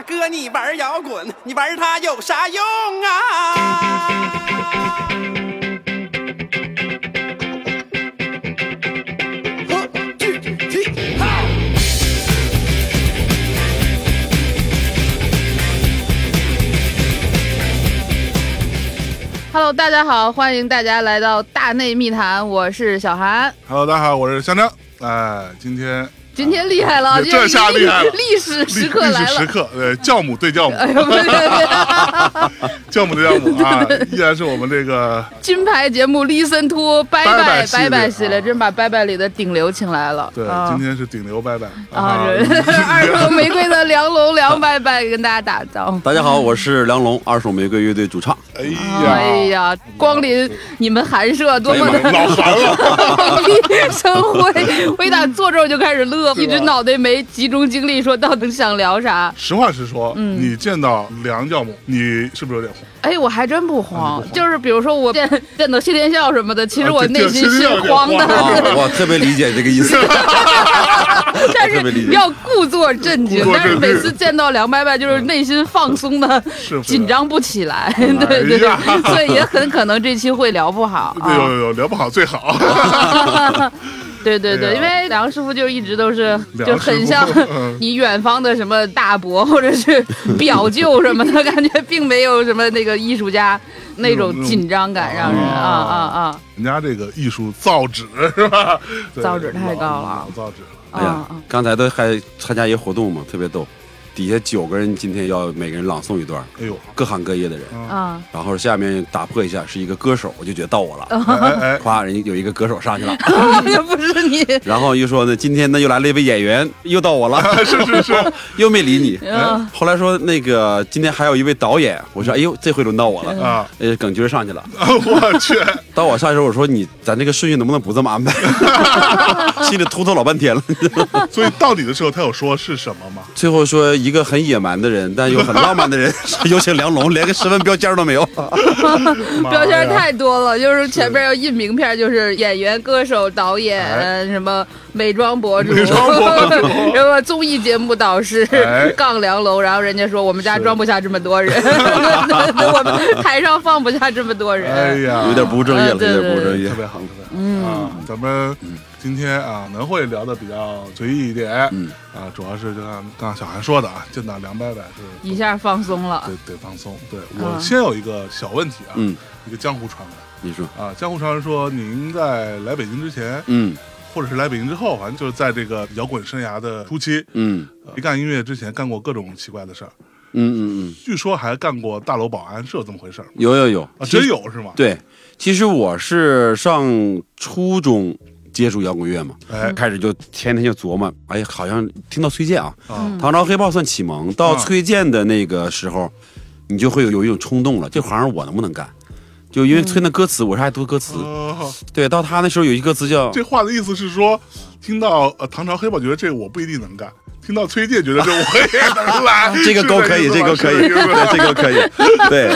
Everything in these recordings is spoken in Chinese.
大哥，你玩摇滚，你玩它有啥用啊？Hello，大家好，欢迎大家来到大内密谈，我是小韩。Hello，大家好，我是香蕉。哎，今天今天厉害了，这下厉害了。历史时刻来了。历史时刻，对，教母对教母，哎呦，不对不是 教母对教母 啊，依然是我们这个金牌节目 Listen to 拜拜拜拜拜系列，啊。真把拜拜里的顶流请来了。对，啊。今天是顶流拜拜。啊，这 二手玫瑰的梁龙梁拜拜跟大家打招呼。大家好，我是梁龙，二手玫瑰乐队主唱。哎哎呀，光临你们寒舍多么的老寒了，光临生辉，我一打坐这我就开始乐，一直脑袋没集中精力，说到底想聊啥。实话实说，嗯你见到梁教母，你是不是有点慌？哎，我还真不啊慌不，慌就是比如说我见见到谢天笑什么的，其实我内心是慌的，我特别理解这个意思。但特别理解是要故作镇静故。作但是镇静每次见到梁伯伯，就是内心放松的，是不是紧张不起来。对对对所以也很可能这期会聊不好有有啊。有聊不好最好，对对对，因为梁师傅就一直都是就很像 你远方的什么大伯或者是表舅什么的感觉，并没有什么那个艺术家那种紧张感，让人啊啊啊人家这个艺术造纸是吧？造纸太高了造纸。哎呀刚才都还参加一个活动嘛，特别逗。底下九个人今天要每个人朗诵一段，哎呦，各行各业的人。啊！然后下面打破一下是一个歌手，我就觉得到我了。哎哎哎，夸人家有一个歌手上去了，也不是你，然后又说呢，今天呢又来了一位演员，又到我了，是 是是，又没理你。嗯后来说那个今天还有一位导演，我说哎呦，这回轮到我了。啊，呃，耿军上去了，我去，到我上去时候，我说你咱这个顺序能不能不这么安排？心里突突老半天了。所以到底的时候他有说是什么吗？最后说一个很野蛮的人，但又很浪漫的人，有请梁龙，连个身份标签都没有。标签太多了，就是前面要印名片，就是演员、歌手、导演，哎什么美妆博主，美妆博主 什么综艺节目导师哎，杠梁龙，然后人家说我们家装不下这么多人，我们台上放不下这么多人哎。呀，有点不务正业了，有点不务正业特。别好，特别好。嗯啊，咱们今天啊，能会聊的比较随意一点。嗯啊，主要是就像刚刚小韩说的啊，见到梁伯伯是一下放松了，得得放松。对我嗯先有一个小问题啊，嗯，一个江湖传闻你说，啊，江湖传闻说您在来北京之前，嗯或者是来北京之后，反正就是在这个摇滚生涯的初期，嗯没干音乐之前干过各种奇怪的事儿，嗯嗯嗯，据说还干过大楼保安，是有这么回事儿吗？有有有啊，真。有是吗？对，其实我是上初中接触摇滚乐嘛，哎开始就天天就琢磨，哎呀，好像听到崔健啊，啊，唐朝黑豹算启蒙，到啊崔健的那个时候，你就会有有一种冲动了，这行我能不能干？就因为崔健的歌词，我是爱读歌词。哦，对，到他那时候有一歌词叫这话的意思是说，听到呃唐朝黑豹觉得这个我不一定能干，听到崔健觉得这我也能来，这个都可以，这个可以，对，这个可以。对，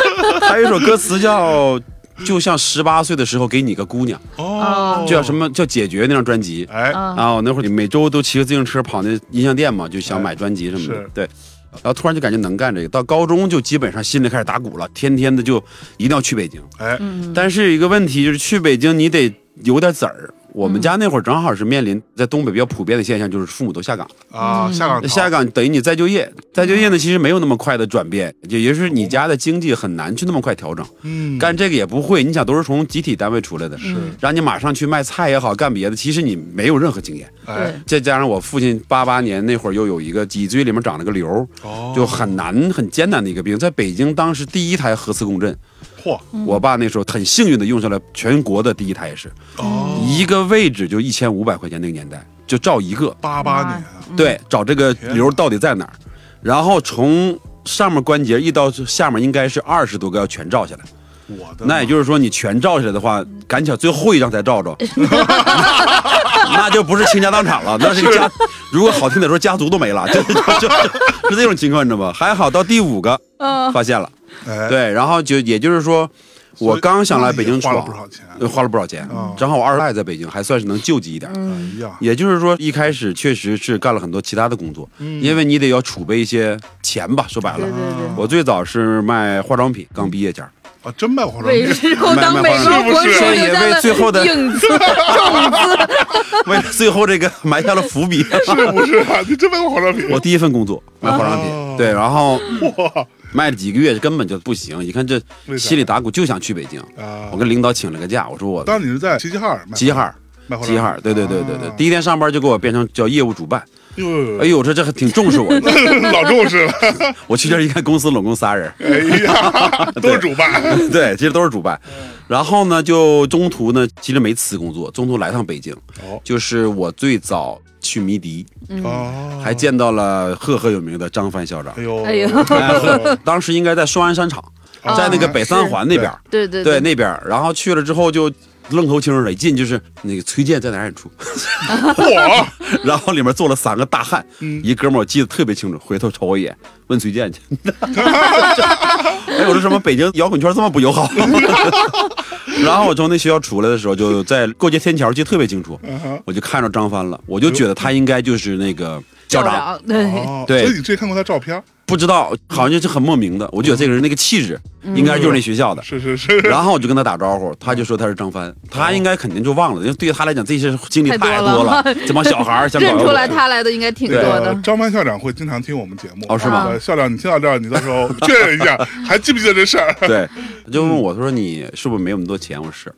还有一首歌词叫“就像十八岁的时候给你个姑娘哦，叫什？么叫解决那张专辑。哎，嗯啊，我那会儿每周都骑个自行车跑那音像店嘛，就想买专辑什么的。是对，然后突然就感觉能干这个，到高中就基本上心里开始打鼓了，天天的就一定要去北京。哎，但是有一个问题就是去北京你得有点子儿。我们家那会儿正好是面临在东北比较普遍的现象，就是父母都下岗。啊，下岗，下岗等于你再就业，再就业呢其实没有那么快的转变，也就是你家的经济很难去那么快调整。嗯，干这个也不会，你想都是从集体单位出来的，是，让你马上去卖菜也好，干别的，其实你没有任何经验。哎，再加上我父亲八八年那会儿又有一个脊椎里面长了个瘤，哦，就很难很艰难的一个病，在北京当时第一台核磁共振，嚯，我爸那时候很幸运的用上了全国的第一台，也是哦，一个位置就一千五百块钱那个年代，就照一个，八八年啊，对，找这个瘤到底在哪儿，然后从上面关节一到下面应该是二十多个要全照下来，我的。那也就是说你全照下来的话，赶巧最后一张才照着，那就不是倾家荡产了，那是家，如果好听点说家族都没了，就就就就是这种情况，你知道吗？还好到第五个嗯发现了，哎，对，然后就也就是说。我刚想来北京闯花了不，少钱。呃花了不少钱啊。正好我二代在北京，还算是能救济一点。哎呀，也就是说，一开始确实是干了很多其他的工作，嗯因为你得要储备一些钱吧。说白了对，对对。我最早是卖化妆品，刚毕业前。啊，真卖化妆品，日后当美国是不是国手也为最后的影子种子。为了最后这个埋下了伏笔。是不是啊？你真卖过化妆品？我第一份工作卖化妆哦品，对，然后哇卖了几个月根本就不行，一看这心里打鼓，就想去北京。啊！我跟领导请了个假，我说我当你是在齐齐哈尔卖齐齐哈尔，齐齐哈尔，对对对对对啊，第一天上班就给我变成叫业务主办。哟呦哎呦，这这还挺重视我的。老重视了。我去这儿一看，公司拢共仨人，哎呀，都是主办。对，其实都是主办。然后呢，就中途呢，其实没辞工作，中途来趟北京，哦。就是我最早去迷笛，哦，还见到了赫赫有名的张帆校长。哎。呦。哎呦。当时应该在双安商场，哦。在那个北三环那边，对对对，那边。然后去了之后就愣头青儿的，一进就是那个崔健在哪儿演出，嚯，然后里面坐了三个大汉，嗯。一哥们儿我记得特别清楚，回头瞅我一眼，问崔健去。哎，我说什么北京摇滚圈这么不友好？然后我从那学校出来的时候，就在过街天桥，记得特别清楚，我就看着张帆了，我就觉得他应该就是那个校长，长，对，哦，对。所以你之前看过他照片？不知道好像就是很莫名的，我觉得这个人那个气质应该就是那学校的。是 是是。然后我就跟他打招呼，他就说他是张帆，他应该肯定就忘了，因为对于他来讲这些经历太多了了。这帮小孩儿想认出来他来的应该挺多的呃。张帆校长会经常听我们节目哦是吗呃校长，你听到这儿，你到时候确认一下，还记不记得这事儿？对，他就问我，他说你是不是没有那么多钱？我说是。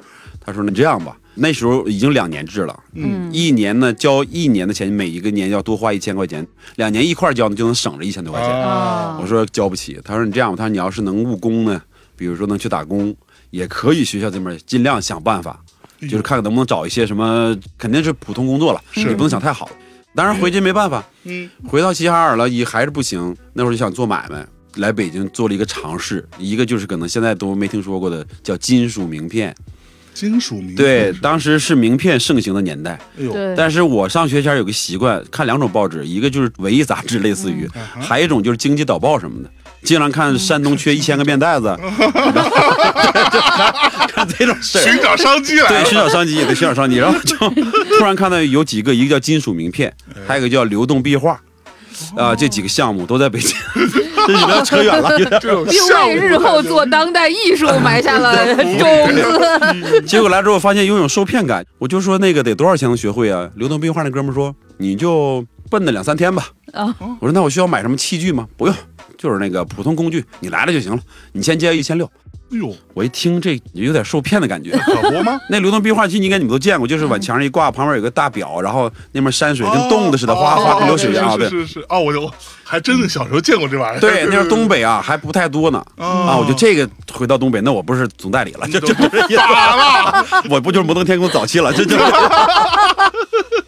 他说那这样吧，那时候已经两年制了，嗯，一年呢交一年的钱，每一个年要多花一千块钱，两年一块儿交呢就能省着一千多块钱。啊，我说交不起，他说你这样吧，他说你要是能务工呢，比如说能去打工，也可以学校这边尽量想办法，就是看看能不能找一些什么，肯定是普通工作了，是。你不能想太好。当然回去没办法，嗯，回到齐齐哈尔了也还是不行，那会儿就想做买卖，来北京做了一个尝试，一个就是可能现在都没听说过的叫金属名片，金属名片对，当时是名片盛行的年代。哎呦，对，但是我上学前有个习惯，看两种报纸，一个就是文艺杂志，类似于，嗯还有一种就是经济导报什么的。经常看山东缺一千个面袋子，然后看看这种事儿，寻找商机来对，了。寻找商机，对，寻找商机。然后就突然看到有几个，一个叫金属名片，还有一个叫流动壁画，啊，这几个项目都在北京。这有点扯远了，并为日后做当代艺术 埋下了种子。结果来之后发现拥有受骗感，我就说那个得多少钱能学会啊？流动壁画那哥们说你就奔那两三天吧。啊我说那我需要买什么器具吗？不用，就是那个普通工具，你来了就行了。你先交一千六。哎呦，我一听这有点受骗的感觉。可不吗？那流动壁画机应该你们都见过，就是往墙上一挂，旁边有个大表，然后那边山水跟冻的似的，哗哗跟流水一样。对是是是是哦，我就还真的小时候见过这玩意儿。对，那是东北啊，还不太多呢。啊，我就这个回到东北，那我不是总代理了，就就就是咋了？我不就是摩登天空早期了，这就。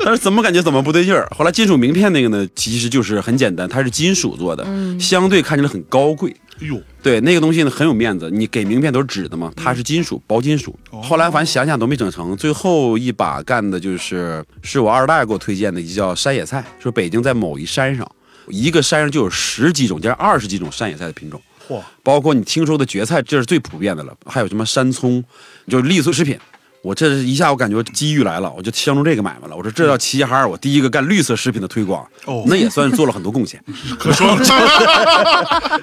但是怎么感觉怎么不对劲儿？后来金属名片那个呢，其实就是很简单，它是金属做的，相对看起来很高贵。哎呦，对，那个东西呢很有面子，你给名片都是纸的嘛，它是金属，薄金属。后来反正想想都没整成，最后一把干的就是是我二大爷给我推荐的，一叫山野菜，说北京在某一山上，一个山上就有十几种，加二十几种山野菜的品种。嚯，包括你听说的蕨菜，这是最普遍的了，还有什么山葱，就是绿色食品。我这一下我感觉机遇来了，我就相中这个买卖了。我说这叫齐齐哈尔，我第一个干绿色食品的推广，哦那也算是做了很多贡献。可说。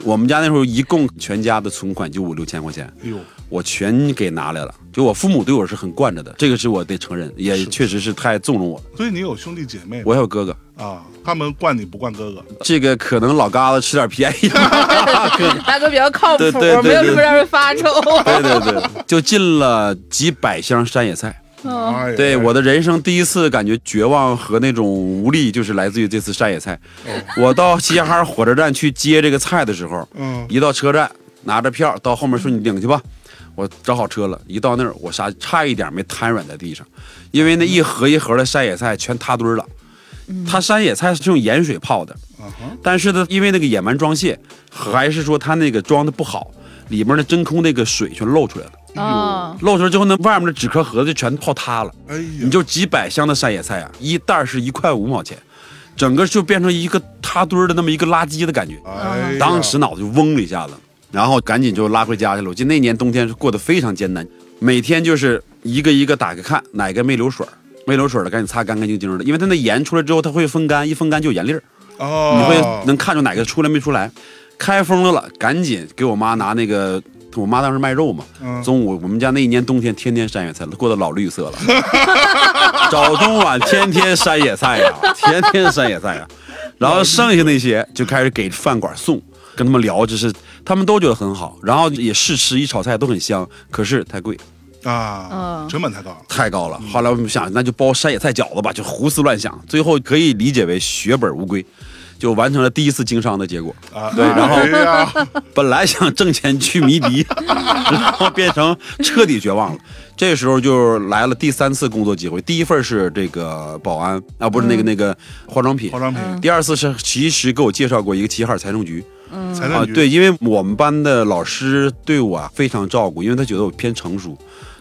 我们家那时候一共全家的存款就五六千块钱，哎呦，我全给拿来了。就我父母对我是很惯着的，这个是我得承认，也确实是太纵容我了。所以你有兄弟姐妹我还有哥哥，啊？他们惯你不惯哥哥？这个可能老嘎子吃点便宜。大哥比较靠谱对对，对没有什么让人发愁。对对对，就进了几百箱山野菜。对我的人生第一次感觉绝望和那种无力，就是来自于这次山野菜。我到齐齐哈尔火车站去接这个菜的时候，嗯，一到车站拿着票到后面说你领去吧，我找好车了，一到那儿我啥差一点没瘫软在地上，因为那一盒一盒的山野菜全塌堆儿了。它山野菜是用盐水泡的，但是呢，因为那个野蛮装卸，还是说它那个装的不好，里面的真空那个水全漏出来了。啊，露出来之后呢，外面的纸壳盒子全泡塌了。哎呀你，就几百箱的山野菜啊，一袋是一块五毛钱，整个就变成一个塌堆儿的那么一个垃圾的感觉。哎，当时脑子就嗡了一下子，然后赶紧就拉回家去了。我记得那年冬天是过得非常艰难，每天就是一个一个打开看哪个没流水儿，没流水儿的赶紧擦干干净净的，因为它那盐出来之后它会风干，一风干就有盐粒儿，哦，你会能看出哪个出来没出来。开封了了，赶紧给我妈拿那个，我妈当时卖肉嘛，嗯。中午我们家那一年冬天天天山野菜，过得老绿色了，早中晚天天山野菜呀，天天山野菜呀，然后剩下那些就开始给饭馆送，跟他们聊，就是他们都觉得很好，然后也试吃一炒菜都很香，可是太贵。啊，嗯成本太高了。太高了，后来我们想，那就包山野菜饺子吧，就胡思乱想，最后可以理解为血本无归，就完成了第一次经商的结果。啊，对然后哎，本来想挣钱去迷笛，然后变成彻底绝望了。这时候就来了第三次工作机会，第一份是这个保安啊，不是那个那个化妆品化。妆品、第二次是其实给我介绍过一个齐齐哈尔财政局啊，对，因为我们班的老师对我啊非常照顾，因为他觉得我偏成熟，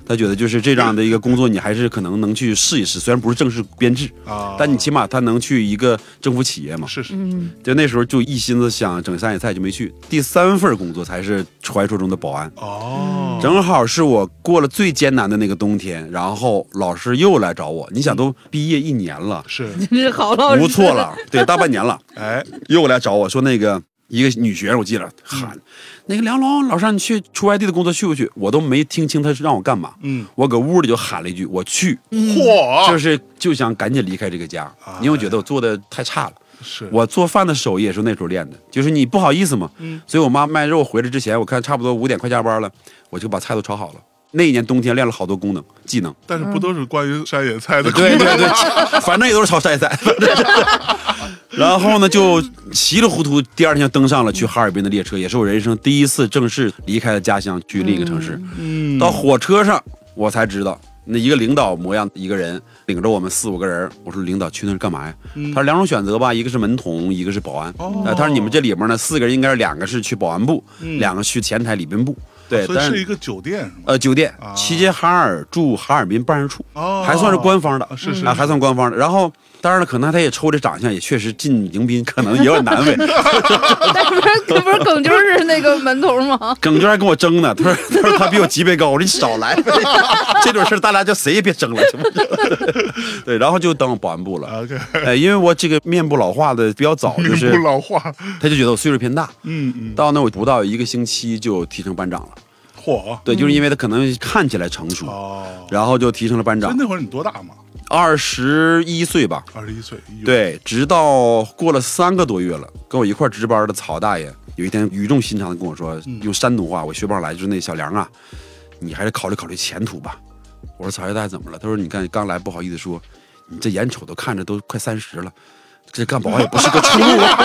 他觉得就是这样的一个工作，你还是可能能去试一试，虽然不是正式编制，啊，但你起码他能去一个政府企业嘛。是是，嗯就那时候就一心思想整山野菜就没去，第三份工作才是传说中的保安。哦，正好是我过了最艰难的那个冬天，然后老师又来找我，你想都毕业一年了，是，真是好老师，不错了，对，大半年了，哎，又来找我说那个一个女学生，我记得喊那个梁龙老师，你去出外地的工作去不去？我都没听清他是让我干嘛，嗯，我搁屋里就喊了一句我去，嚯，就是就想赶紧离开这个家，因为我觉得我做的太差了。是。我做饭的手艺也是那时候练的，就是你不好意思嘛，嗯。所以我妈卖肉回来之前，我看差不多五点快下班了，我就把菜都炒好了。那一年冬天练了好多功能技能，但是不都是关于山野菜的？对对对，反正也都是炒山野菜。然后呢，就稀里糊涂，第二天就登上了去哈尔滨的列车，也是我人生第一次正式离开了家乡去另一个城市。嗯，到火车上，我才知道，那一个领导模样一个人领着我们四五个人，我说领导去那儿干嘛呀？他说两种选择吧，一个是门童，一个是保安。哦呃，他说你们这里面呢，四个人应该是两个是去保安部，嗯两个去前台礼宾部。对，但所以是一个酒店？呃酒店啊，齐齐哈尔驻哈尔滨办事处，哦还算是官方的，是是啊，还算官方的。然后。当然了，可能他也抽这长相，也确实进迎宾可能也有点难为。那不是那不是耿军是那个门头吗？耿军还跟我争呢，他说 他说他比我级别高，我说你少来，这种事儿大家就谁也别争了，行不行？对，然后就当保安部了。OK，哎，因为我这个面部老化的比较早，就是不老化，他就觉得我岁数偏大。嗯嗯，到那我不到一个星期就提升班长了。嚯，对，就是因为他可能看起来成熟，哦，然后就提升了班长，那会儿你多大嘛？二十一岁吧。二十一岁，对，直到过了三个多月了，跟我一块值班的曹大爷有一天语重心长的跟我说，用山东话，我学不上来，就是那小梁啊，你还是考虑考虑前途吧。我说曹大爷怎么了？他说你看刚来不好意思说，你这眼瞅都看着都快三十了，这干保安也不是个出路啊。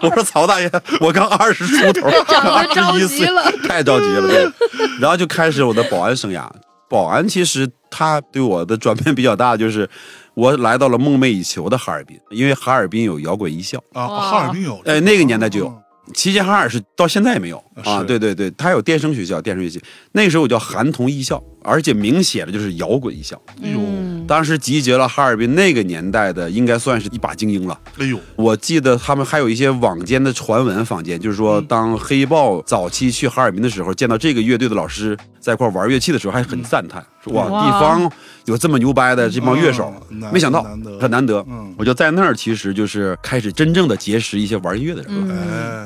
我说曹大爷，我刚二十出头，二着十一岁急了，太着急了。对然后就开始我的保安生涯。保安其实他对我的转变比较大，就是我来到了梦寐以求的哈尔滨，因为哈尔滨有摇滚艺校，啊，哈尔滨有，哎，那个年代就有哦。齐齐哈尔是到现在也没有啊，对对对，他有电声学校、电声学校，那个时候我叫韩童艺校，而且明写的就是摇滚艺校。哎呦，嗯当时集结了哈尔滨那个年代的，应该算是一把精英了。哎呦，我记得他们还有一些网间的传闻，坊间就是说，当黑豹早期去哈尔滨的时候，见到这个乐队的老师在一块玩乐器的时候，还很赞叹，说哇，地方有这么牛掰的这帮乐手没想到很难得。嗯。我就在那儿，其实就是开始真正的结识一些玩音乐的人了。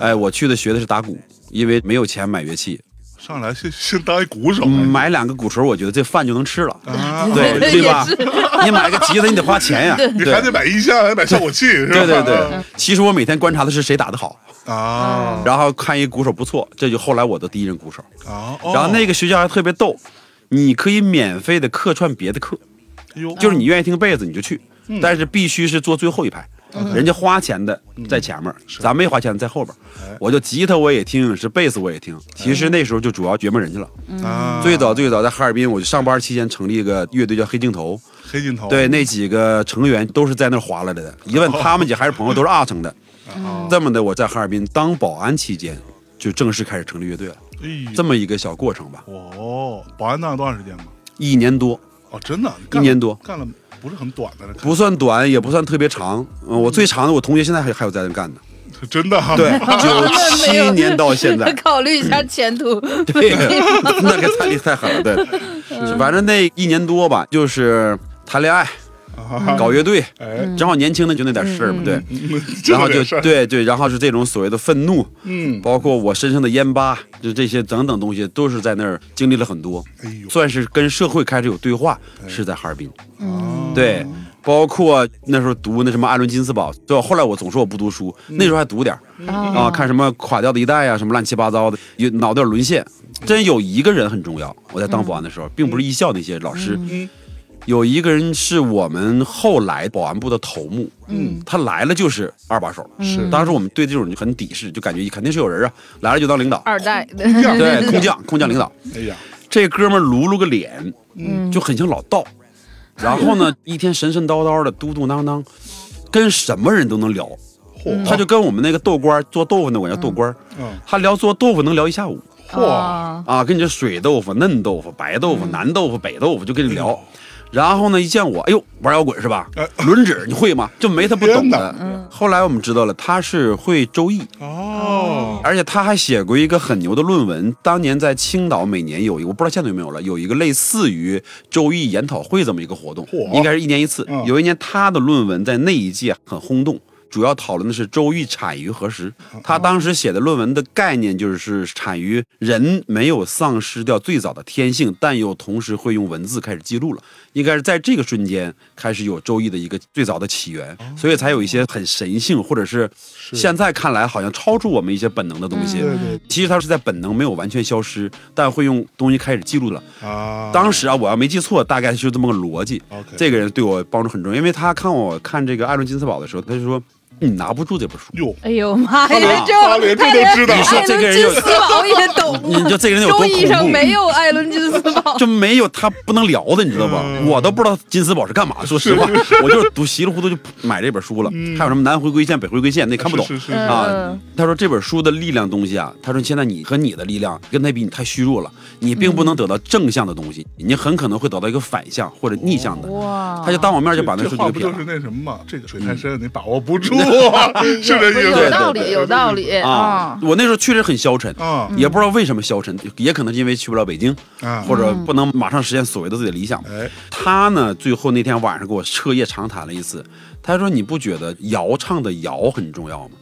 哎，哎，我去的学的是打鼓，因为没有钱买乐器，上来先先当一鼓手，嗯买两个鼓槌，我觉得这饭就能吃了。啊，对 对吧？你买个吉他，你得花钱呀。你还得买音箱，还得买效果器，是吧？对对对，其实我每天观察的是谁打得好，啊。然后看一鼓手不错，这就后来我的第一任鼓手。啊，然后那个，学校还特别逗，你可以免费的客串别的课，哎呦，就是你愿意听贝斯你就去，但是必须是坐最后一排。人家花钱的在前面，咱没花钱的在后边哎。我就吉他我也听，是贝斯我也听。其实那时候就主要掘磨人去了。啊，最早最早在哈尔滨，我就上班期间成立一个乐队叫黑镜头，黑镜头，对，那几个成员都是在那儿划来的。一问他们几还是朋友，都是阿城的。啊，这么的，我在哈尔滨当保安期间，就正式开始成立乐队了。这么一个小过程吧，哦，保安当了多长时间吧？一年多，哦，真的，一年多。干了不是很短的，不算短，也不算特别长。嗯，我最长的，我同学现在还还有在那干呢。真的哈，对，九七年到现在，考虑一下前途。对，那个太厉太狠了，对，反正那一年多吧，就是谈恋爱、啊搞乐队，哎，正好年轻的就那点事儿嘛，对，嗯然后就对对，然后是这种所谓的愤怒，嗯，包括我身上的烟疤，就这些等等东西，都是在那儿经历了很多，哎呦，算是跟社会开始有对话，是在哈尔滨。哦。对，包括那时候读那什么艾伦金斯堡，对吧？后来我总说我不读书，那时候还读点儿啊，看什么垮掉的一代啊，什么乱七八糟的，有脑袋沦陷。真有一个人很重要，我在当保安的时候，并不是艺校那些老师，嗯有一个人是我们后来保安部的头目，嗯，他来了就是二把手。是。当时我们对这种就很鄙视，就感觉肯定是有人啊，来了就当领导，二代，对，空降空降领导。哎呀，这哥们儿撸撸个脸，嗯。就很像老道。然后呢，一天神神叨叨的，嘟嘟囔囔，跟什么人都能聊。嚯，他就跟我们那个豆官做豆腐那我叫豆官，嗯，他聊做豆腐能聊一下午。嚯，啊。啊，跟你这水豆腐、嫩豆腐、白豆腐、南豆腐、北豆腐就跟你聊。然后呢，一见我，哎呦，玩摇滚是吧哎？轮指你会吗？就没他不懂的。后来我们知道了，他是会周易，哦，而且他还写过一个很牛的论文。当年在青岛每年有一个，我不知道现在有没有了，有一个类似于周易研讨会这么一个活动，应该是一年一次嗯。有一年他的论文在那一届很轰动。主要讨论的是周易产于何时。他当时写的论文的概念就是产于人没有丧失掉最早的天性，但又同时会用文字开始记录了。应该是在这个瞬间开始有周易的一个最早的起源，所以才有一些很神性，或者是现在看来好像超出我们一些本能的东西。对对其实它是在本能没有完全消失，但会用东西开始记录了。啊，当时啊，我要没记错，大概是这么个逻辑。这个人对我帮助很重要，因为他看我看这个艾伦金斯堡的时候，他就说你拿不住这本书。哟，哎呦妈呀！这都知道艾你说这个人有伦金斯堡 也懂，你就这个人有多 恐怖没有艾伦金斯堡。就没有他不能聊的，你知道吧？嗯我都不知道金斯堡是干嘛的。说实话，我就是读稀里糊涂就买这本书了。还有什么南回归线、北回归线，那看不懂是是是啊嗯。他说这本书的力量东西啊，他说现在你和你的力量跟他比，你太虚弱了，你并不能得到正向的东西，你很可能会得到一个反向或者逆向的。哇他就当我面就把那书就给撇了话不就是。那什么嘛？这个水太嗯深，你把握不住啊，是这意思。有道理，有道理啊啊，！我那时候确实很消沉啊也不知道为什么消沉，也可能是因为去不了北京，啊或者不能马上实现所谓的自己的理想他呢，最后那天晚上给我彻夜长谈了一次。他说：“你不觉得谣唱的谣很重要吗？”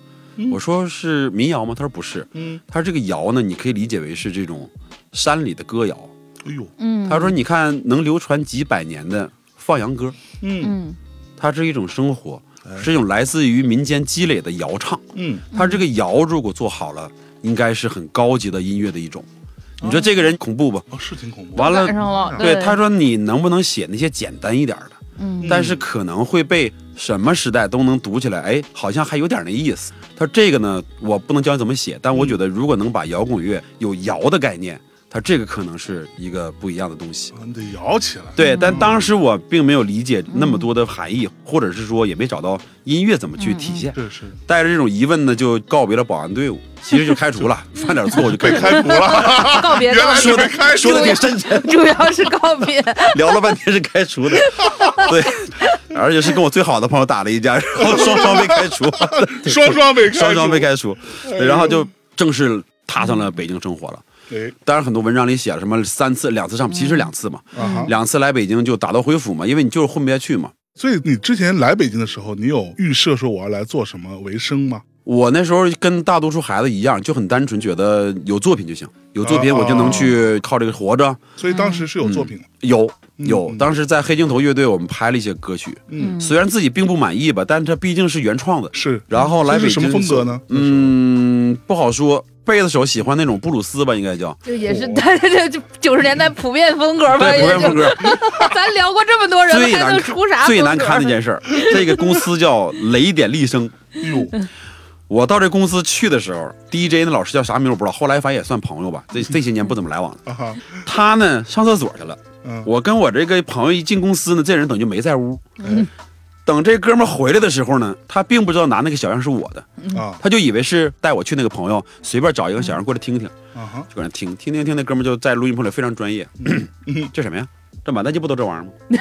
我说：“是民谣吗？”他说：“不是。”嗯，他说：“这个谣呢，你可以理解为是这种山里的歌谣。哎呦，嗯他说：“你看，能流传几百年的放羊歌，它是一种生活，是一种来自于民间积累的谣唱。嗯，他这个谣如果做好了，应该是很高级的音乐的一种。你说这个人恐怖不？哦，是挺恐怖。完了。对他说你能不能写那些简单一点的？嗯但是可能会被什么时代都能读起来，哎，好像还有点那意思。他说这个呢，我不能教你怎么写，但我觉得如果能把摇滚乐有摇的概念，它这个可能是一个不一样的东西。啊你得摇起来。对，但当时我并没有理解那么多的含义，或者是说也没找到音乐怎么去体现。是是，带着这种疑问呢，就告别了保安队伍，其实就开除了，犯点错误就开被。开除了，告别原来说的开除说的。挺深沉，主要是告别。聊了半天是开除的，对，而且是跟我最好的朋友打了一架，然后双双被开除，双双被开除双双被开除，然后就正式踏上了北京生活了。哎，当然，很多文章里写了什么三次、两次上，其实两次嘛。两次来北京就打道回府嘛，因为你就是混不下去嘛。所以你之前来北京的时候，你有预设说我要来做什么为生吗？我那时候跟大多数孩子一样，就很单纯，觉得有作品就行，有作品哦我就能去靠这个活着。所以当时是有作品的。有有嗯，当时在黑镜头乐队我们拍了一些歌曲，嗯，虽然自己并不满意吧，但这毕竟是原创的。是。然后来北京是什么风格呢？嗯，不好说。贝斯手喜欢那种布鲁斯吧，应该叫就也是，对对对，就九十年代普遍风格吧，对普遍风格。咱聊过这么多人，最难还能出啥最难风格堪的一件事儿，这个公司叫雷点立声。哟，我到这公司去的时候，DJ 那老师叫啥名我不知道，后来反正也算朋友吧。这这些年不怎么来往了。他呢上厕所去了，嗯，我跟我这个朋友一进公司呢，这人等就没在屋。等这哥们回来的时候呢，他并不知道拿那个小样是我的，啊他就以为是带我去那个朋友随便找一个小样过来听听，啊哈，就搁那听听听听。那哥们就在录音棚里非常专业，这什么呀？这满大街不都这玩意儿吗？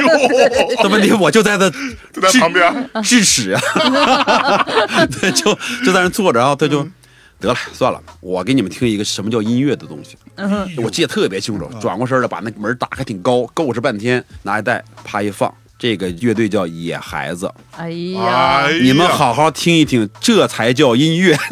哟，这问题我就在他 就在旁边，智齿啊，对，就就在那坐着，然后他就得了，算了，我给你们听一个什么叫音乐的东西。我记得特别清楚，转过身来把那门打开挺高，够着半天，拿一袋啪一放，这个乐队叫野孩子，哎呀，你们好好听一听，这才叫音乐。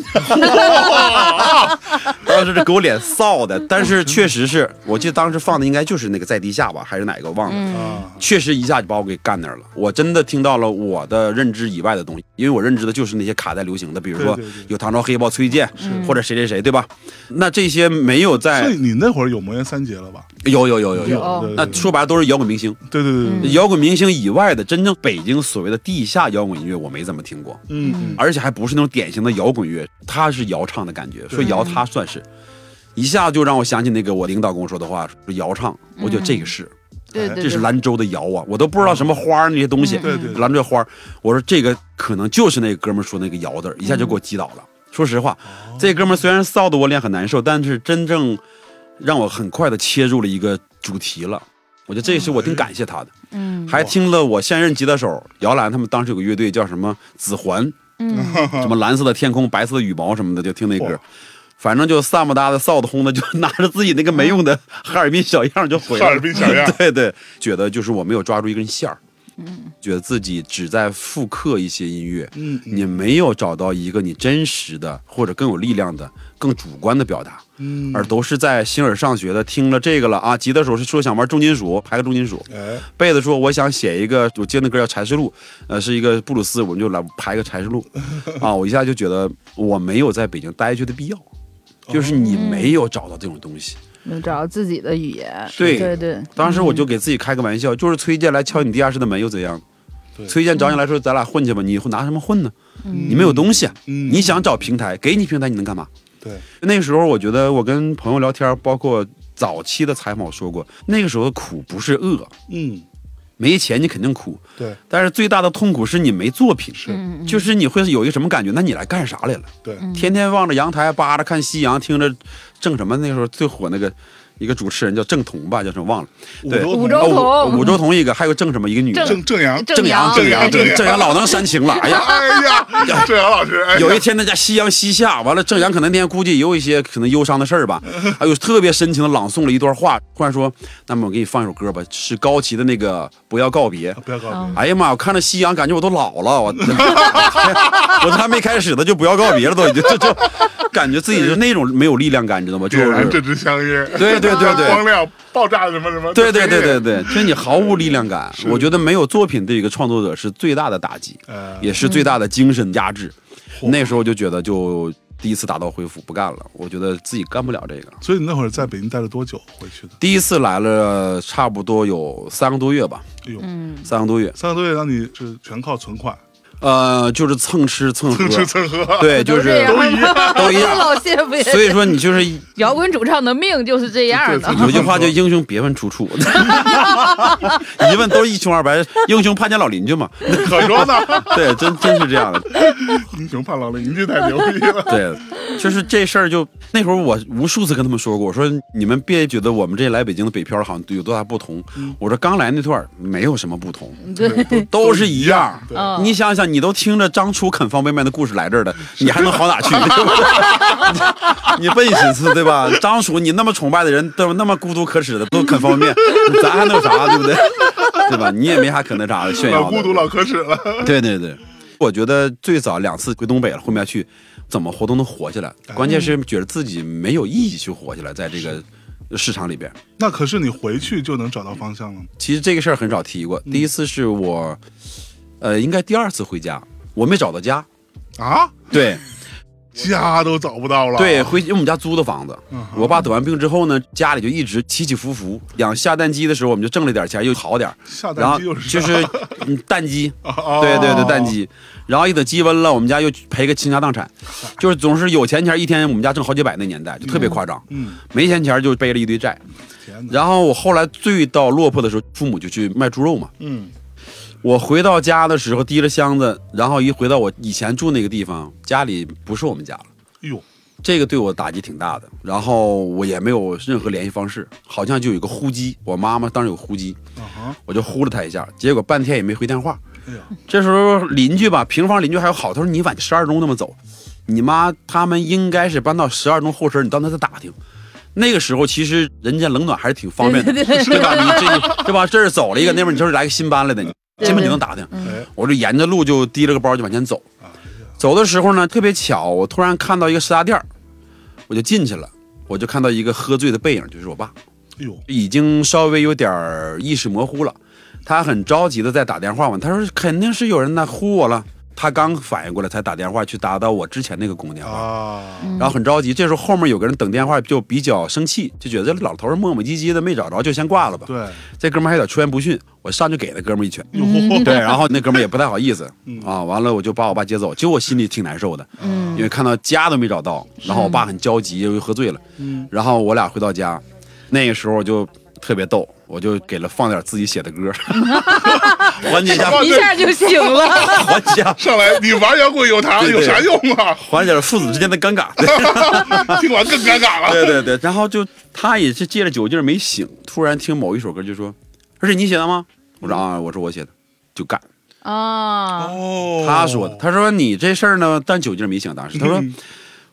当时这给我脸臊的，但是确实是我记得当时放的应该就是那个在地下吧，还是哪个忘了。啊，确实一下就把我给干那儿了。我真的听到了我的认知以外的东西，因为我认知的就是那些卡带流行的，比如说有唐朝黑豹、崔健，或者谁谁谁，对吧？那这些没有所在以你那会儿有魔岩三杰了吧？有有有有有，那说白了都是摇滚明星。对对对对，摇滚明星以外的真正北京所谓的地下摇滚音乐，我没怎么听过，嗯嗯，而且还不是那种典型的摇滚乐，它是摇唱的感觉，说摇它算是。一下就让我想起那个我领导跟我说的话，说摇唱，我觉得这个是，对对，这是兰州的摇啊，我都不知道什么花儿那些东西，对对对。兰州花儿，我说这个可能就是那个哥们说那个摇字，一下就给我击倒了。说实话，这哥们虽然臊得我脸很难受，但是真正让我很快的切入了一个主题了。我觉得这是我挺感谢他的，嗯。还听了我现任吉他手姚兰他们当时有个乐队叫什么紫环，嗯，什么蓝色的天空、白色的羽毛什么的，就听那歌。反正就散不搭的、臊子轰的，就 拿着自己那个没用的哈尔滨小样就回来了。哈尔滨小样 对对，觉得就是我没有抓住一根线儿，嗯，觉得自己只在复刻一些音乐，嗯嗯。你没有找到一个你真实的或者更有力量的、更主观的表达，嗯，而都是在形而上学的听了这个了啊，吉他手是说想玩重金属，排个重金属，哎，贝子说我想写一个，我接那歌叫《柴氏路》，呃，是一个布鲁斯，我们就来排个《柴氏路》，啊，我一下就觉得我没有在北京待下去的必要，就是你没有找到这种东西。能找到自己的语言，对对。对，当时我就给自己开个玩笑，就是崔健来敲你地下室的门又怎样？崔健找你来说咱俩混去吧，你拿什么混呢？你没有东西，嗯。你想找平台，给你平台你能干嘛？对，那个时候我觉得我跟朋友聊天，包括早期的采访我说过，那个时候的苦不是饿，嗯，没钱你肯定苦，对。但是最大的痛苦是你没作品，是嗯就是你会有一个什么感觉？那你来干啥来了？对，天天望着阳台，扒着看夕阳，听着正什么那时候最火那个一个主持人叫郑彤吧，叫什么忘了？对。五五周哦彤五周彤一个，还有郑什么一个女的，郑郑阳，郑阳郑阳。郑阳老能煽情了。哎呀，哎呀，郑阳老师，有一天那家夕阳西下，完了郑阳可能那天估计也有一些可能忧伤的事儿吧，哎呦特别深情的朗诵了一段话，突然说：“那么我给你放一首歌吧，是高旗的那个《不要告别》。”不要告别，哎呀妈！我看着夕阳，感觉我都老了，我我还没开始呢，就不要告别了，都已经就就感觉自己是那种没有力量感，你知道吗？就是这支香烟，对对对对光亮爆炸什么什么，对对对对对，就是你毫无力量感。我觉得没有作品对一个创作者是最大的打击，呃。也是最大的精神压制。那时候就觉得就第一次打道回府不干了，我觉得自己干不了这个。所以你那会儿在北京待了多久回去的？第一次来了差不多有三个多月吧，哎呦，三个多月，三个多月，那你是全靠存款，呃，就是蹭吃蹭喝。蹭，吃蹭喝，对，就是都一样。都一样。老谢不也？所以说你就是 摇滚主唱的命就是这样的。有句话叫“英雄别问出处”，一问都是一穷二白，英雄怕见老邻居嘛。可说呢，对，真真是这样的。英雄怕老邻居太牛逼了，对，就是这事儿就那会儿我无数次跟他们说过，我说你们别觉得我们这来北京的北漂好像有多大不同。我说刚来那段没有什么不同，对，都是一样。你想想，你都听着张楚啃方便面的故事来这儿的，你还能好哪去？你笨寻思对吧？张楚，你那么崇拜的人，都那么孤独可耻的，都啃方便面，咱还能有啥？对不对？对吧？你也没啥可那啥的炫耀的。老孤独老可耻了，对对对，我觉得最早两次回东北了，后面去怎么活都能活下来，关键是觉得自己没有意义去活下来，在这个市场里边。那可是你回去就能找到方向了？其实这个事儿很少提过，第一次是我，呃，应该第二次回家，我没找到家。啊，对 家都找不到了，对，回因为我们家租的房子嗯，我爸得完病之后呢，家里就一直起起伏伏。养下蛋鸡的时候，我们就挣了点钱，又好点儿下然后蛋机又是就是嗯蛋鸡，哦对对对，蛋鸡。然后一等鸡瘟了，我们家又赔个倾家荡产，就是总是有钱钱一天我们家挣好几百那年代，就特别夸张。嗯，没钱钱就背了一堆债。天哪，然后我后来最到落魄的时候，父母就去卖猪肉嘛。嗯，我回到家的时候提着箱子，然后一回到我以前住那个地方，家里不是我们家了。哎呦，这个对我打击挺大的。然后我也没有任何联系方式，好像就有一个呼机，我妈妈当时有呼机，我就呼了她一下，结果半天也没回电话。这时候邻居吧，平房邻居还有好，他说你往十二中那么走，你妈他们应该是搬到十二中后身，你到那再打听。那个时候其实人家冷暖还是挺方便的，对吧？你这对吧？这儿走了一个，那边你就是来个新搬来的，基本就能打听。哎，我就沿着路就提了个包就往前走。走的时候呢，特别巧，我突然看到一个食杂店儿我就进去了，我就看到一个喝醉的背影，就是我爸，哎呦，已经稍微有点意识模糊了。他很着急的在打电话嘛，他说肯定是有人在呼我了。他刚反应过来，才打电话去打到我之前那个公共电话，啊，然后很着急。这时候后面有个人等电话，就比较生气，就觉得这老头儿磨磨唧唧的没找着，就先挂了吧。对，这哥们儿还有点出言不逊，我上去给那哥们儿一拳。哟，对，然后那哥们儿也不太好意思嗯啊，完了我就把我爸接走，就我心里挺难受的，嗯因为看到家都没找到，然后我爸很焦急，又喝醉了，嗯，然后我俩回到家，那个时候就特别逗，我就给了放点自己写的歌，缓解一下，一下就醒了。缓解，上来你玩摇滚有啥对对有啥用啊？缓解了父子之间的尴尬。听完更尴尬了。对对对，然后就他也是借着酒劲儿没醒，突然听某一首歌就说：“这是你写的吗？”我说：“啊，我说我写的。”就干。啊，哦，他说的，他说你这事儿呢，但酒劲儿没醒。当时他说嗯，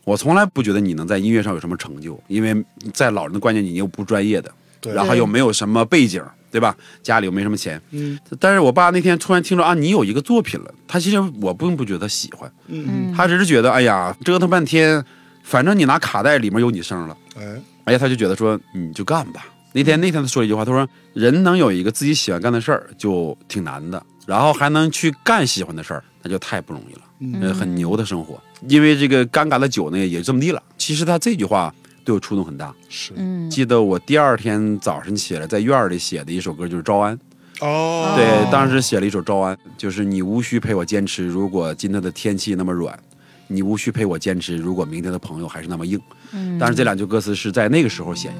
我从来不觉得你能在音乐上有什么成就，因为在老人的观念，你又不专业的，对然后又没有什么背景，对吧？家里又没什么钱。嗯但是我爸那天突然听说啊，你有一个作品了，他其实我并不觉得他喜欢，嗯，他只是觉得哎呀，折腾半天，反正你拿卡带里面有你声了，哎，哎呀，他就觉得说你就干吧。那天那天他说了一句话，他说人能有一个自己喜欢干的事儿就挺难的，然后还能去干喜欢的事儿，那就太不容易了。嗯呃，很牛的生活。因为这个尴尬的酒呢，也就这么地了。其实他这句话对我触动很大。是嗯，记得我第二天早晨起来，在院儿里写的一首歌就是《招安》。哦，对，当时写了一首《招安》，就是你无需陪我坚持，如果今天的天气那么软，你无需陪我坚持，如果明天的朋友还是那么硬。嗯但是这两句歌词是在那个时候写的。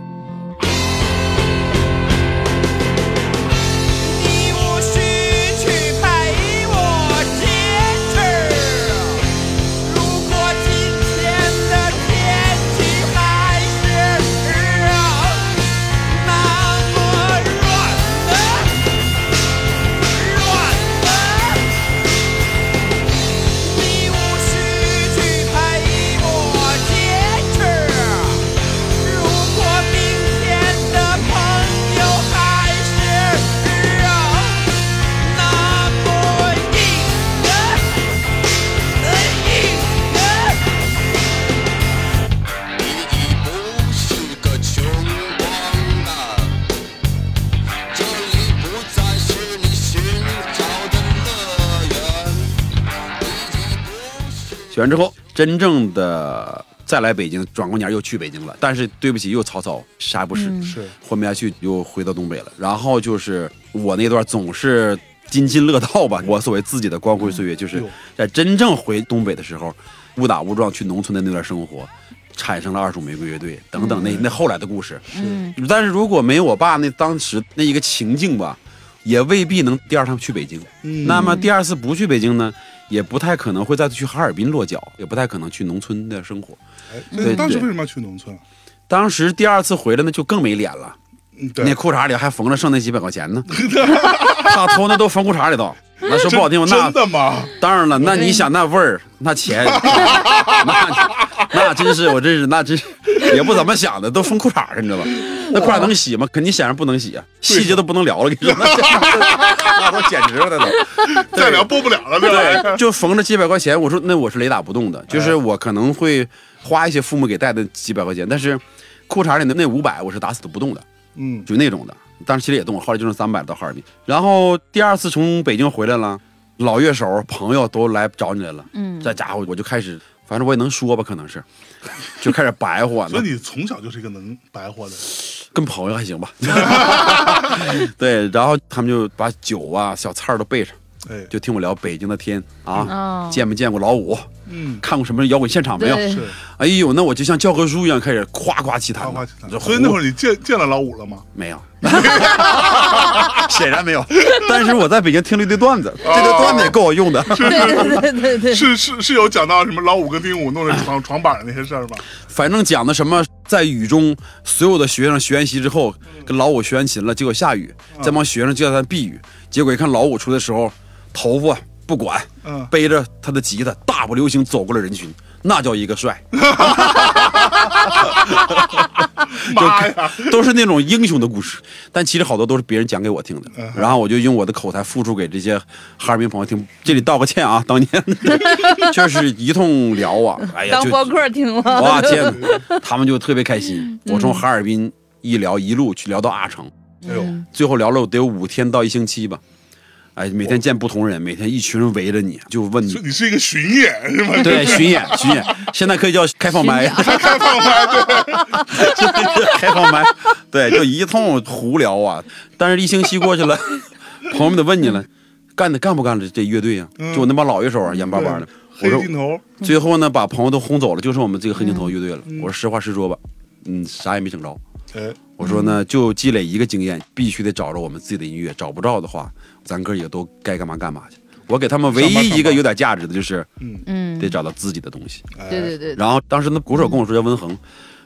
完之后，真正的再来北京，转过年又去北京了。但是对不起，又曹操，啥也不是，是混不下去，又回到东北了。然后就是我那段总是津津乐道吧，我所谓自己的光辉岁月，就是在真正回东北的时候，误打误撞去农村的那段生活。产生了二手玫瑰乐队等等那那后来的故事，嗯但是如果没有我爸那当时那一个情境吧，也未必能第二趟去北京。嗯那么第二次不去北京呢，也不太可能会再去哈尔滨落脚，也不太可能去农村的生活。哎，那对对当时为什么要去农村啊？当时第二次回来呢，就更没脸了，嗯，那，裤衩里还缝了剩那几百块钱呢，他偷那都缝裤衩里头。那说不好听，那真的吗？当然了，那你想那味儿，那钱，那那真是我真是那真是也不怎么想的，都缝裤衩上，你知道吧？那裤衩能洗吗？肯定显然不能洗啊，细节都不能聊了，跟你说，那都简直了，那都。再聊播不了了，对，就缝着几百块钱，我说那我是雷打不动的，就是我可能会花一些父母给带的几百块钱，但是裤衩里的那五百我是打死都不动的，嗯，就那种的。当时其实也动了，后来就剩三百到哈尔滨。然后第二次从北京回来了，老乐手朋友都来找你来了，嗯这家伙我就开始，反正我也能说吧，可能是，就开始白活，所以你从小就是一个能白活的人，跟朋友还行吧。对，然后他们就把酒啊、小菜都备上，哎，就听我聊北京的天啊，哦见没见过老五？嗯，看过什么摇滚现场没有？是哎呦，那我就像教科书一样开始夸夸其谈了，夸夸其谈。所以那会儿儿你见见了老五了吗？没有，显然没有。但是我在北京听了一堆段子，这堆段子也够我用的。对对对对对，是是是有讲到什么老五跟丁武弄的床 床板的那些事儿吗？反正讲的什么，在雨中，所有的学生学完习之后，跟老五学完琴了，结果下雨，这帮学生就叫他避雨，结果一看老五出的时候，头发不管，嗯，背着他的吉他，大步流星走过了人群，那叫一个帅，妈呀！都是那种英雄的故事。但其实好多都是别人讲给我听的，嗯然后我就用我的口才复述给这些哈尔滨朋友听。这里道个歉啊，当年 确实一通聊啊，哎呀，就当播客听了。哇 天哪，他们就特别开心。我从哈尔滨一聊一路去聊到阿城，哎呦，最后聊了得有五天到一星期吧。哎，每天见不同人，每天一群人围着你，就问你。你是一个巡演是吗？对，巡演巡演，现在可以叫开放麦，开放麦对，开放麦，对，就一通胡聊啊。但是，一星期过去了，朋友们得问你了，干的干不干这这乐队呀、嗯。就我那帮老乐手啊，眼巴巴的。我说最后呢，把朋友都轰走了，就剩我们这个黑镜头乐队了。嗯。我说实话实说吧，嗯，啥也没整着。哎，我说呢，就积累一个经验，必须得找着我们自己的音乐，找不着的话，咱哥几个都该干嘛干嘛去。我给他们唯一一个有点价值的就是嗯嗯，得找到自己的东西。哎对对对，然后当时那鼓手跟我说叫温恒，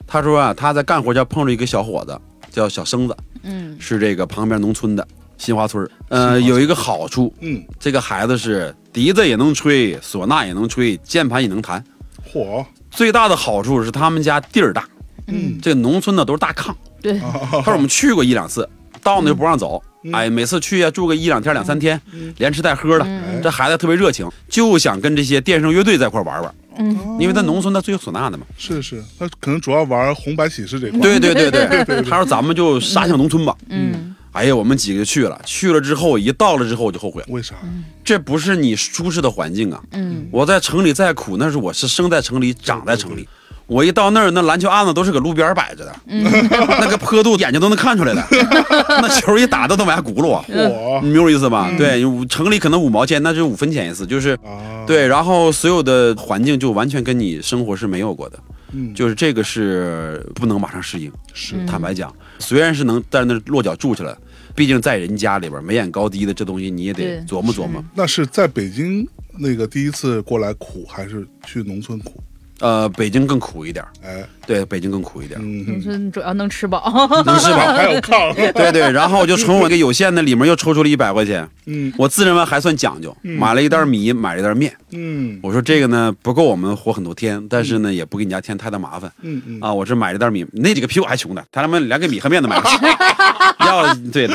他说啊，他在干活前碰着一个小伙子叫小生子，嗯是这个旁边农村的新华村儿。呃，有一个好处，嗯，这个孩子是笛子也能吹，唢呐也能吹，键盘也能弹。嚯，最大的好处是他们家地儿大，嗯，这个农村的都是大炕。对，他说我们去过一两次，到那就不让走。哎，每次去呀、住个一两天、两三天，连吃带喝的。这孩子特别热情，就想跟这些电声乐队在一块玩玩。嗯，因为在农村他最有唢呐的嘛。是是，他可能主要玩红白喜事这块，对对对 对，他说咱们就杀向农村吧。嗯哎呀，我们几个就去了，去了之后一到了之后我就后悔了，为啥？这不是你舒适的环境啊。嗯我在城里再苦，那是我是生在城里，长在城里。我一到那儿，那篮球案子都是搁路边摆着的，那个坡度眼睛都能看出来的，那球一打都能往下轱辘啊，嚯你明白我意思吧？对，城里可能五毛钱，那就五分钱一次，就是啊，，对，然后所有的环境就完全跟你生活是没有过的，嗯，就是这个是不能马上适应。是坦白讲，虽然是能在那落脚住去了，毕竟在人家里边眉眼高低的这东西你也得琢磨琢磨。那是在北京那个第一次过来苦，还是去农村苦？呃，北京更苦一点，哎，对，北京更苦一点农村主要能吃饱。能吃饱。还有炕，对对，然后我就从我这有限的里面又抽出了一百块钱，嗯。我自认为还算讲究，买了一袋米，买了一袋面。嗯。我说这个呢不够我们活很多天，但是呢也不给你家添太大麻烦。嗯嗯，啊，我这买了一袋米，那几个比我还穷的，他他妈连个米和面都买不起。要对太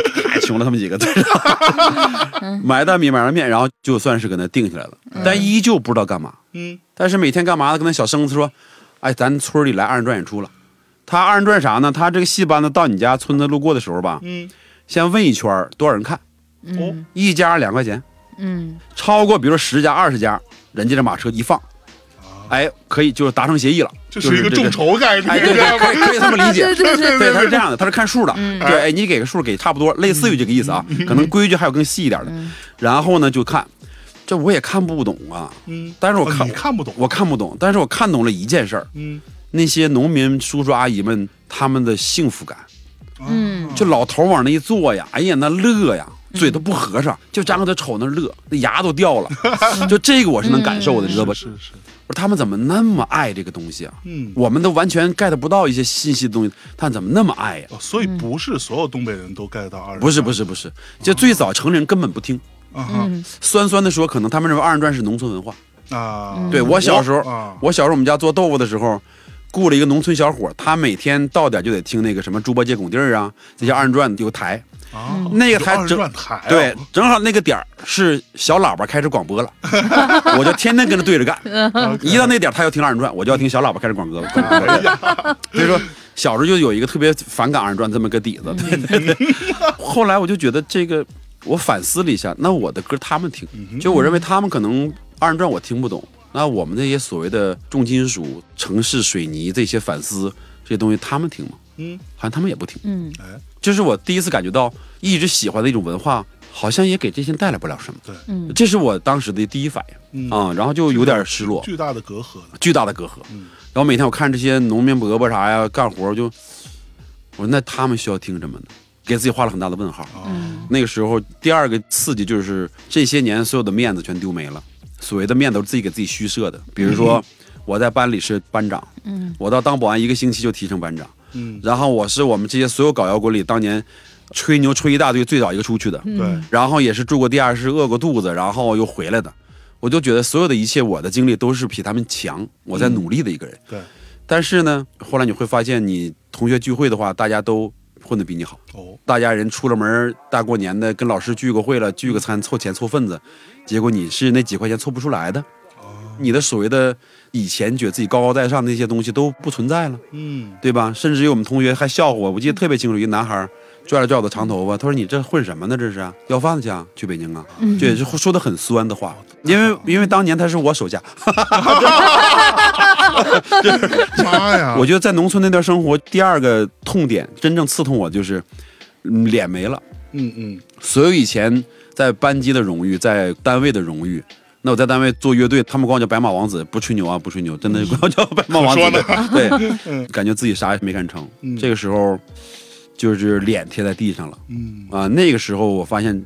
穷了，他们几个。对，买大米，买了面，然后就算是搁那定下来了，但依旧不知道干嘛。嗯但是每天干嘛呢？跟那小生子说，哎，咱村里来二人转演出了。他二人转啥呢？他这个戏班子到你家村子路过的时候吧，嗯，先问一圈多少人看，哦，一家两块钱，嗯超过比如说十家、二十家，人家这马车一放，哎，可以就是达成协议了，这就是一个众筹概念，哎，对对，可以可以这么理解。对对对对，他是这样的，他是看数的。嗯对，哎，你给个数给差不多，类似于这个意思啊，可能规矩还有更细一点的。然后呢，就看，这我也看不懂啊，嗯，但是我看哦看不懂，我看不懂，但是我看懂了一件事儿，嗯那些农民叔叔阿姨们他们的幸福感，嗯就老头往那一坐呀，哎呀那乐呀。嘴都不合上，就张着瞅那乐，那牙都掉了，就这个我是能感受的，你知道吧？是是，我说他们怎么那么爱这个东西啊？嗯。我们都完全 get 不到一些信息的东西，他怎么那么爱呀、哦所以不是所有东北人都 get 到二人转，不是不是不是，就最早城里人根本不听，啊哈。嗯。酸酸的说，可能他们认为二人转是农村文化。啊，对我小时候，啊，我小时候我们家做豆腐的时候，雇了一个农村小伙，他每天到点就得听那个什么猪八戒拱地儿啊，这些二人转有台，啊，那个台正台啊，对，正好那个点儿是小喇叭开始广播了，我就天天跟着对着干。一到那点儿他要听二人转，我就要听小喇叭开始广播。广播所以说小时候就有一个特别反感二人转这么个底子。对对对。后来我就觉得这个，我反思了一下，那我的歌他们听，就我认为他们可能二人转我听不懂，那我们这些所谓的重金属、城市水泥这些反思这些东西，他们听吗？嗯，好像他们也不听。嗯哎，这是我第一次感觉到一直喜欢的一种文化，好像也给这些人带来不了什么。对，嗯这是我当时的第一反应嗯啊、然后就有点失落，巨大的隔阂。巨大的隔阂。嗯然后每天我看这些农民伯伯啥呀干活，我就我说那他们需要听什么呢？给自己画了很大的问号。那个时候，第二个刺激就是这些年所有的面子全丢没了，所谓的面子都是自己给自己虚设的。比如说，我在班里是班长，嗯我到当保安一个星期就提升班长，嗯，然后我是我们这些所有搞摇滚里当年吹牛吹一大堆最早一个出去的，对，然后也是住过地下室饿过肚子，然后又回来的。我就觉得所有的一切，我的经历都是比他们强，我在努力的一个人。对，但是呢，后来你会发现，你同学聚会的话，大家都混得比你好。哦，大家人出了门，大过年的跟老师聚个会了，聚个餐凑钱凑份子，结果你是那几块钱凑不出来的，哦。你的所谓的以前觉得自己高高在上的那些东西都不存在了，嗯，对吧？甚至有我们同学还笑话我，我记得特别清楚，一个男孩拽了拽我的长头发，他说：“你这混什么呢？这是啊要饭去啊？去北京啊？”这也是说的很酸的话，因为因为当年他是我手下，妈呀，我觉得在农村那段生活，第二个痛点真正刺痛我就是，嗯脸没了。嗯嗯，所有以前在班级的荣誉，在单位的荣誉。那我在单位做乐队，他们管我叫白马王子，不吹牛啊，不吹牛，真的 管我叫白马王子。对，感觉自己啥也没干成。嗯这个时候，就是脸贴在地上了嗯啊。那个时候我发现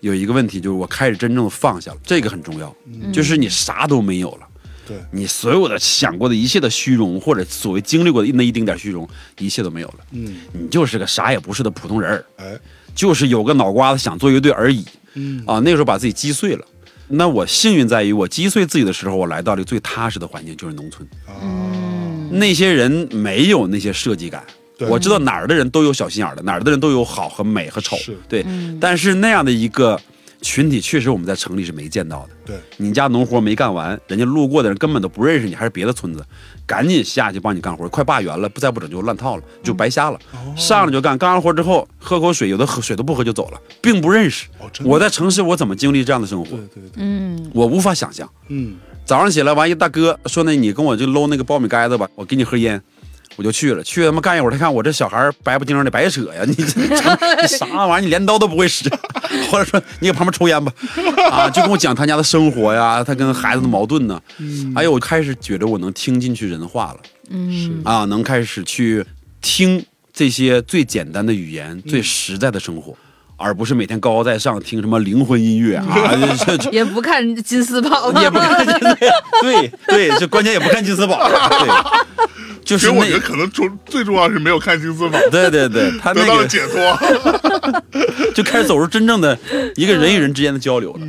有一个问题，就是我开始真正的放下了，这个很重要。就是你啥都没有了，对，你所有的想过的一切的虚荣，或者所谓经历过的那一丁点虚荣，一切都没有了。嗯，你就是个啥也不是的普通人儿。哎，就是有个脑瓜子想做乐队而已嗯啊。那个时候把自己击碎了。那我幸运在于，我击碎自己的时候，我来到了最踏实的环境，就是农村。哦，那些人没有那些设计感，我知道哪儿的人都有小心眼儿的，哪儿的人都有好和美和丑是，对。但是那样的一个群体，确实我们在城里是没见到的。对，你家农活没干完，人家路过的人根本都不认识你，还是别的村子，赶紧下去帮你干活，快罢园了，不再不整就乱套了，就白瞎了。上来就干，干完活之后喝口水，有的喝水都不喝就走了，并不认识。哦，我在城市，我怎么经历这样的生活对？对对，嗯我无法想象。嗯，早上起来完，一大哥说：“那你跟我就搂那个苞米杆子吧，我给你盒烟。”我就去了，去他妈干一会儿，他看我这小孩白不精的，白扯呀！你这你啥玩意儿？你连刀都不会使，或者说你搁旁边抽烟吧，啊，就跟我讲他家的生活呀，他跟孩子的矛盾呢。嗯哎呦，我开始觉得我能听进去人话了，嗯啊，能开始去听这些最简单的语言、最实在的生活，而不是每天高高在上听什么灵魂音乐啊，这这也不看金丝宝，也不看金丝，对对，这关键也不看金丝宝，对，就是其实我觉得可能重最重要是没有看金丝宝，对对对，他那个得到了解脱。就开始走入真正的一个人与人之间的交流了。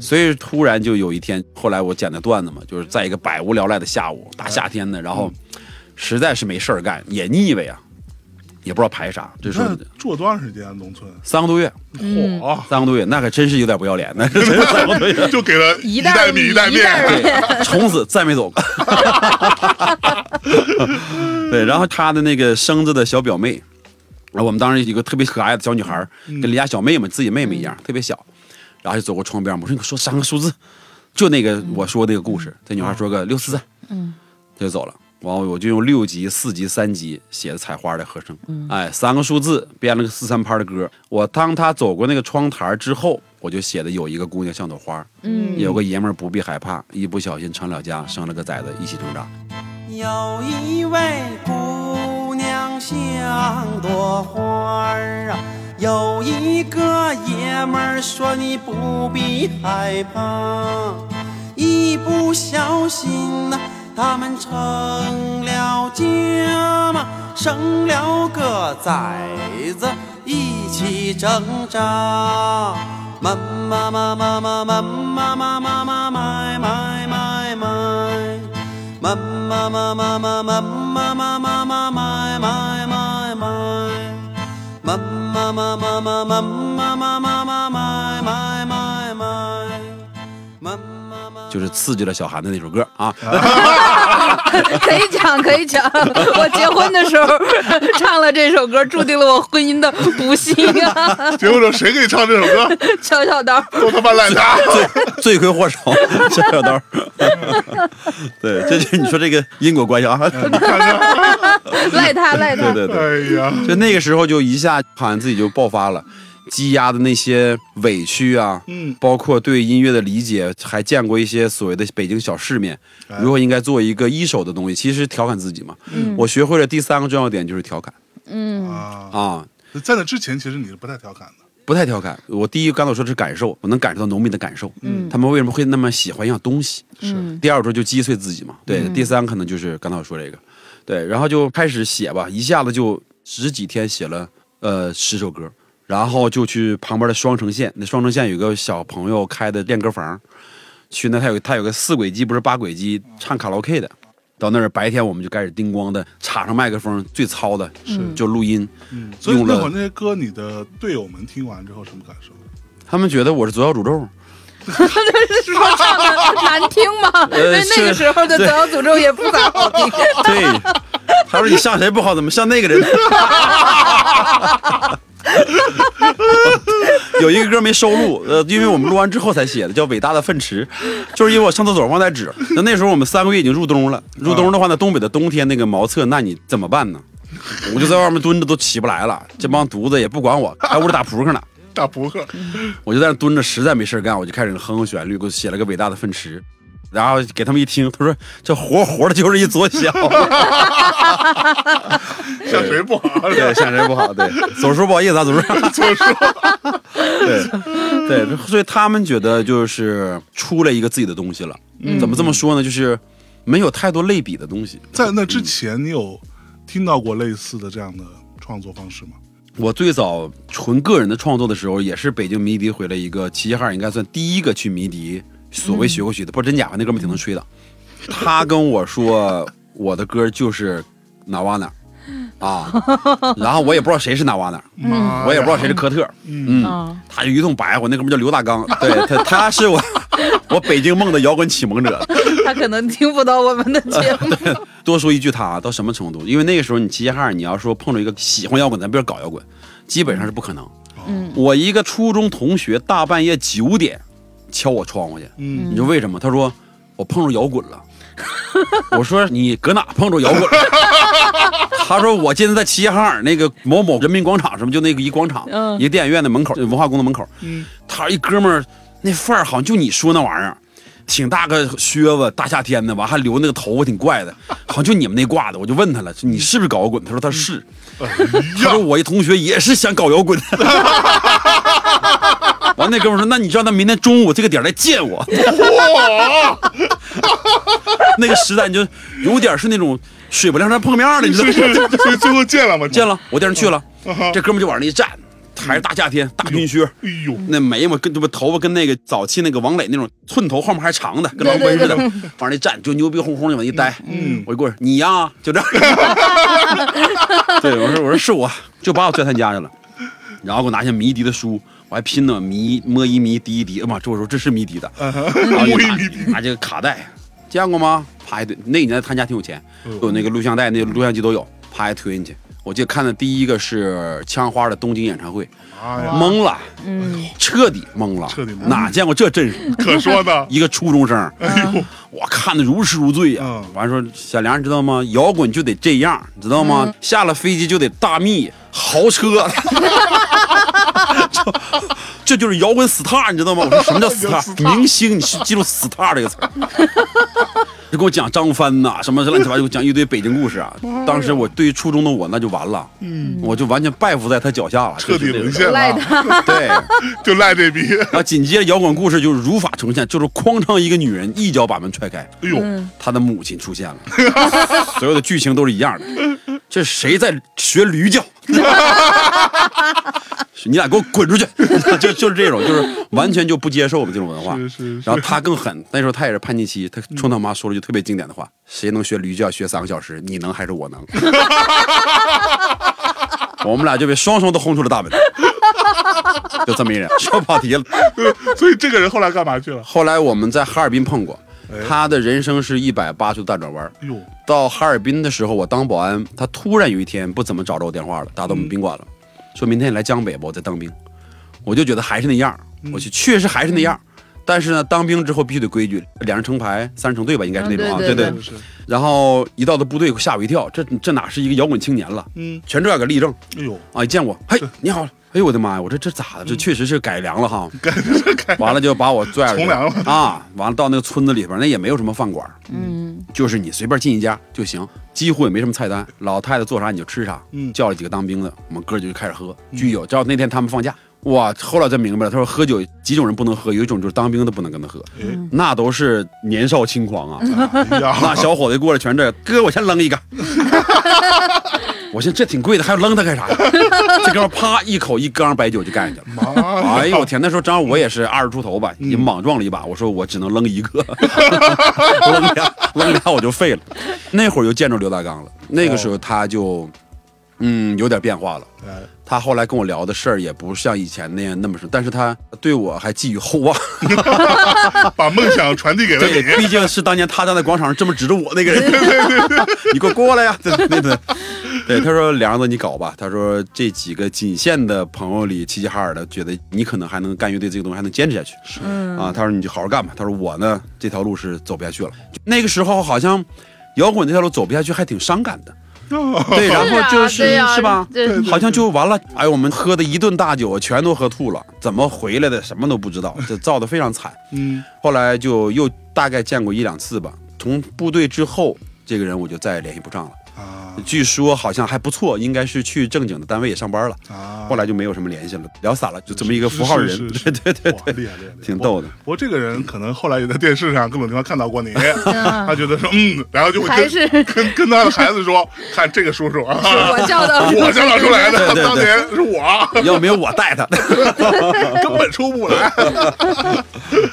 所以突然就有一天，后来我剪的段子嘛，就是在一个百无聊赖的下午，大夏天的，然后实在是没事儿干，也腻歪呀，也不知道排啥，这是那住了多长时间啊？农村？三个多月，嚯，三个多月，那可真是有点不要脸，那是真是三个多月。就给了一袋米一袋面，对，从此再没走过。对，然后他的那个生子的小表妹，然后我们当时一个特别可爱的小女孩儿，跟邻家小妹妹自己妹妹一样，特别小，然后就走过窗边，我说你说三个数字，就那个我说那个故事，这女孩说个六四三，嗯，就走了。完后我就用六级、四级、三级写的采花的和声，哎，三个数字编了个四三拍的歌。我当他走过那个窗台之后，我就写的有一个姑娘像朵花，嗯有个爷们儿不必害怕，一不小心成了家，生了个崽子一起成长。有一位姑娘像朵花儿啊，有一个爷们儿说你不必害怕，一不小心呐、他们成了家嘛，生了个崽子一起挣扎。妈妈妈妈妈妈妈妈妈妈买买买买。妈妈妈妈妈妈妈妈妈妈买买买买，妈妈妈妈妈妈妈妈妈就是刺激了小韩的那首歌啊，可以讲，可以讲。我结婚的时候唱了这首歌，注定了我婚姻的不幸啊！结果说谁给你唱这首歌？小小刀，都他妈赖他！罪魁祸首小小刀。对，这就是你说这个因果关系啊。你看看，赖他，赖他。对对对，哎呀，就那个时候就一下好像自己就爆发了。积压的那些委屈啊，嗯，包括对音乐的理解，还见过一些所谓的北京小世面，哎。如何应该做一个一手的东西，其实调侃自己嘛。嗯。我学会了第三个重要点就是调侃。嗯。啊，啊，在那之前其实你是不太调侃的，不太调侃。我第一刚才我说的是感受，我能感受到农民的感受，嗯。他们为什么会那么喜欢一样东西？是。第二个说就击碎自己嘛，对。嗯。第三可能就是刚才我说这个，对，然后就开始写吧，一下子就十几天写了呃十首歌，然后就去旁边的双城县，那双城县有个小朋友开的练歌房，去那他有他有个四轨机不是八轨机唱卡拉 OK 的。到那儿白天我们就开始叮咣的插上麦克风，最糙的是就录音，嗯，所以那会儿那些歌，你的队友们听完之后什么感受？他们觉得我是左小诅咒，说唱的难听吗？因呃那个时候的《左小诅咒》也不咋好听。对，他说你像谁不好，怎么像那个人？有一个歌没收录，呃，因为我们录完之后才写的，叫《伟大的粪池》，就是因为我上厕所忘带纸。那那时候我们三个月已经入冬了，入冬的话呢，东北的冬天那个茅厕，那你怎么办呢？我就在外面蹲着都起不来了，这帮犊子也不管我，在屋里打扑克呢。大扑克，我就在那蹲着，实在没事干，我就开始哼哼旋律，给我写了个伟大的粪池，然后给他们一听，他说这活活的就是一左小，像谁 不好？对，像谁不好，对，总叔不好意思啊，左叔，左叔，对对，所以他们觉得就是出了一个自己的东西了，怎么这么说呢？就是没有太多类比的东西。在那之前，你有听到过类似的这样的创作方式吗？我最早纯个人的创作的时候，也是北京迷笛回来一个齐齐哈尔应该算第一个去迷笛所谓学过曲的，不知道真假吧？那哥们挺能吹的。他跟我说 我的歌就是哪哇哪儿啊，然后我也不知道谁是哪哇哪我也不知道谁是科特，嗯，嗯他就一通白话。那哥们叫刘大刚，对他他是我 我北京梦的摇滚启蒙者。他可能听不到我们的节目。多说一句他到什么程度？因为那个时候你齐齐哈尔，你要说碰着一个喜欢摇滚，咱别说搞摇滚，基本上是不可能。嗯我一个初中同学大半夜九点敲我窗户去，嗯你说为什么？他说我碰着摇滚了。我说你搁哪碰着摇滚了？他说我今天在齐齐哈尔那个某某人民广场什么，就那个一广场，嗯一个电影院的门口，文化宫的门口。嗯他一哥们儿那范儿好像就你说那玩意儿，挺大个靴子，大夏天的，完还留那个头发挺怪的，好像就你们那挂的。我就问他了，你是不是搞摇滚？他说他是。哎他说我一同学也是想搞摇滚。完那哥们说，那你让他明天中午这个点来见我。那个时代你就有点是那种水不亮山碰面的，你知道吗？最后见了吗？见了，我带人去了。这哥们就往那一站，还是大夏天，大军靴。哎呦，那眉毛跟这不头发跟那个早期那个王磊那种寸头，后面还长的，跟狼奔似的，往那一站就牛逼哄哄的往那一待。嗯我就过去，你呀，就这样。对，我说我说是我，就把我拽他家去了，然后给我拿下迷笛的书，我还拼呢迷摸一迷滴一滴，妈，这我说这是迷笛的，然后就拿摸一迷笛拿这个卡带，见过吗？啪一堆，那个年代他家挺有钱，有那个录像带，那个录像机都有，啪一推进去。我记得看的第一个是枪花的东京演唱会，哎呀，懵了，嗯彻底懵了，彻底懵哪见过这阵势？可说呢，一个初中生，哎呦，我看的如痴如醉呀、嗯完说小梁，你知道吗？摇滚就得这样，你知道吗？下了飞机就得大蜜豪车，这 这就是摇滚 star，你知道吗？我说什么叫 star？star 明星，你是记住 star 这个词儿。就给我讲张帆呐、什么乱七八糟，给我讲一堆北京故事啊。当时我对于初中的我那就完了，嗯，我就完全拜服在他脚下了，彻底沦陷了，对。就赖这逼，然后紧接着摇滚故事就是如法重现，就是哐当一个女人一脚把门踹开，哎呦，他的母亲出现了，所有的剧情都是一样的。这谁在学驴叫？你俩给我滚出去！就就是这种，就是完全就不接受我们这种文化。是是是然后他更狠，那时候他也是叛逆期，他冲他妈说了句特别经典的话：“谁能学驴叫学三个小时？你能还是我能？” 我们俩就被双双都轰出了大门，就这么一人，说跑题了。所以这个人后来干嘛去了？后来我们在哈尔滨碰过哎，他的人生是一百八十度大转弯。哎，到哈尔滨的时候，我当保安，他突然有一天不怎么找着我电话了，打到我们宾馆了，说明天你来江北吧，我在当兵。我就觉得还是那样，我去确实还是那样，但是呢，当兵之后必须得规矩，两人成排，三人成队吧，应该是那种啊，对嗯对然后一到的部队吓我一跳，这这哪是一个摇滚青年了？嗯，全这个立正。哎呦，啊！一见我，嘿，你好，哎呦我的妈呀，我说这咋的？这确实是改良了哈。完了就把我拽了啊！完了到那个村子里边，那也没有什么饭馆，嗯，就是你随便进一家就行，几乎也没什么菜单，老太太做啥你就吃啥。嗯叫了几个当兵的，我们哥就开始喝，巨有。知道那天他们放假，哇！后来才明白了，他说喝酒几种人不能喝，有一种就是当兵的不能跟他喝，嗯那都是年少轻狂啊。那小伙子过来全这，哥，我先扔一个。我寻思这挺贵的，还要扔它干啥呀？这哥们啪一口一缸白酒就干下去了。妈，哎呦我天！那时候正好我也是二十出头吧，嗯也莽撞了一把。我说我只能扔一个，扔俩，扔俩我就废了。那会儿就见着刘大刚了，那个时候他就，嗯，有点变化了。哎他后来跟我聊的事儿也不像以前那样那么深，但是他对我还寄予厚望。把梦想传递给了对，你，毕竟是当年他站在广场上这么指着我那个人，你给我过来呀！对对对，对，他说梁子你搞吧，他说这几个仅限的朋友里齐齐哈尔的，觉得你可能还能干乐队这个东西还能坚持下去，嗯啊，他说你就好好干吧，他说我呢这条路是走不下去了，那个时候好像摇滚这条路走不下去还挺伤感的。对，然后就是是吧？对好像就完了。哎，我们喝的一顿大酒，全都喝吐了，怎么回来的什么都不知道，这造的非常惨。嗯，后来就又大概见过一两次吧。从部队之后，这个人我就再也联系不上了。啊据说好像还不错，应该是去正经的单位也上班了。啊，后来就没有什么联系了，聊散了，就这么一个符号人。是是是对对对对，厉害厉害，挺逗的。不过这个人可能后来也在电视上各种地方看到过你，嗯他觉得说嗯，然后就会跟是跟跟他的孩子说，看这个叔叔啊，我 教导我教导出来的，当年是我，要没有我带他，根本出不来。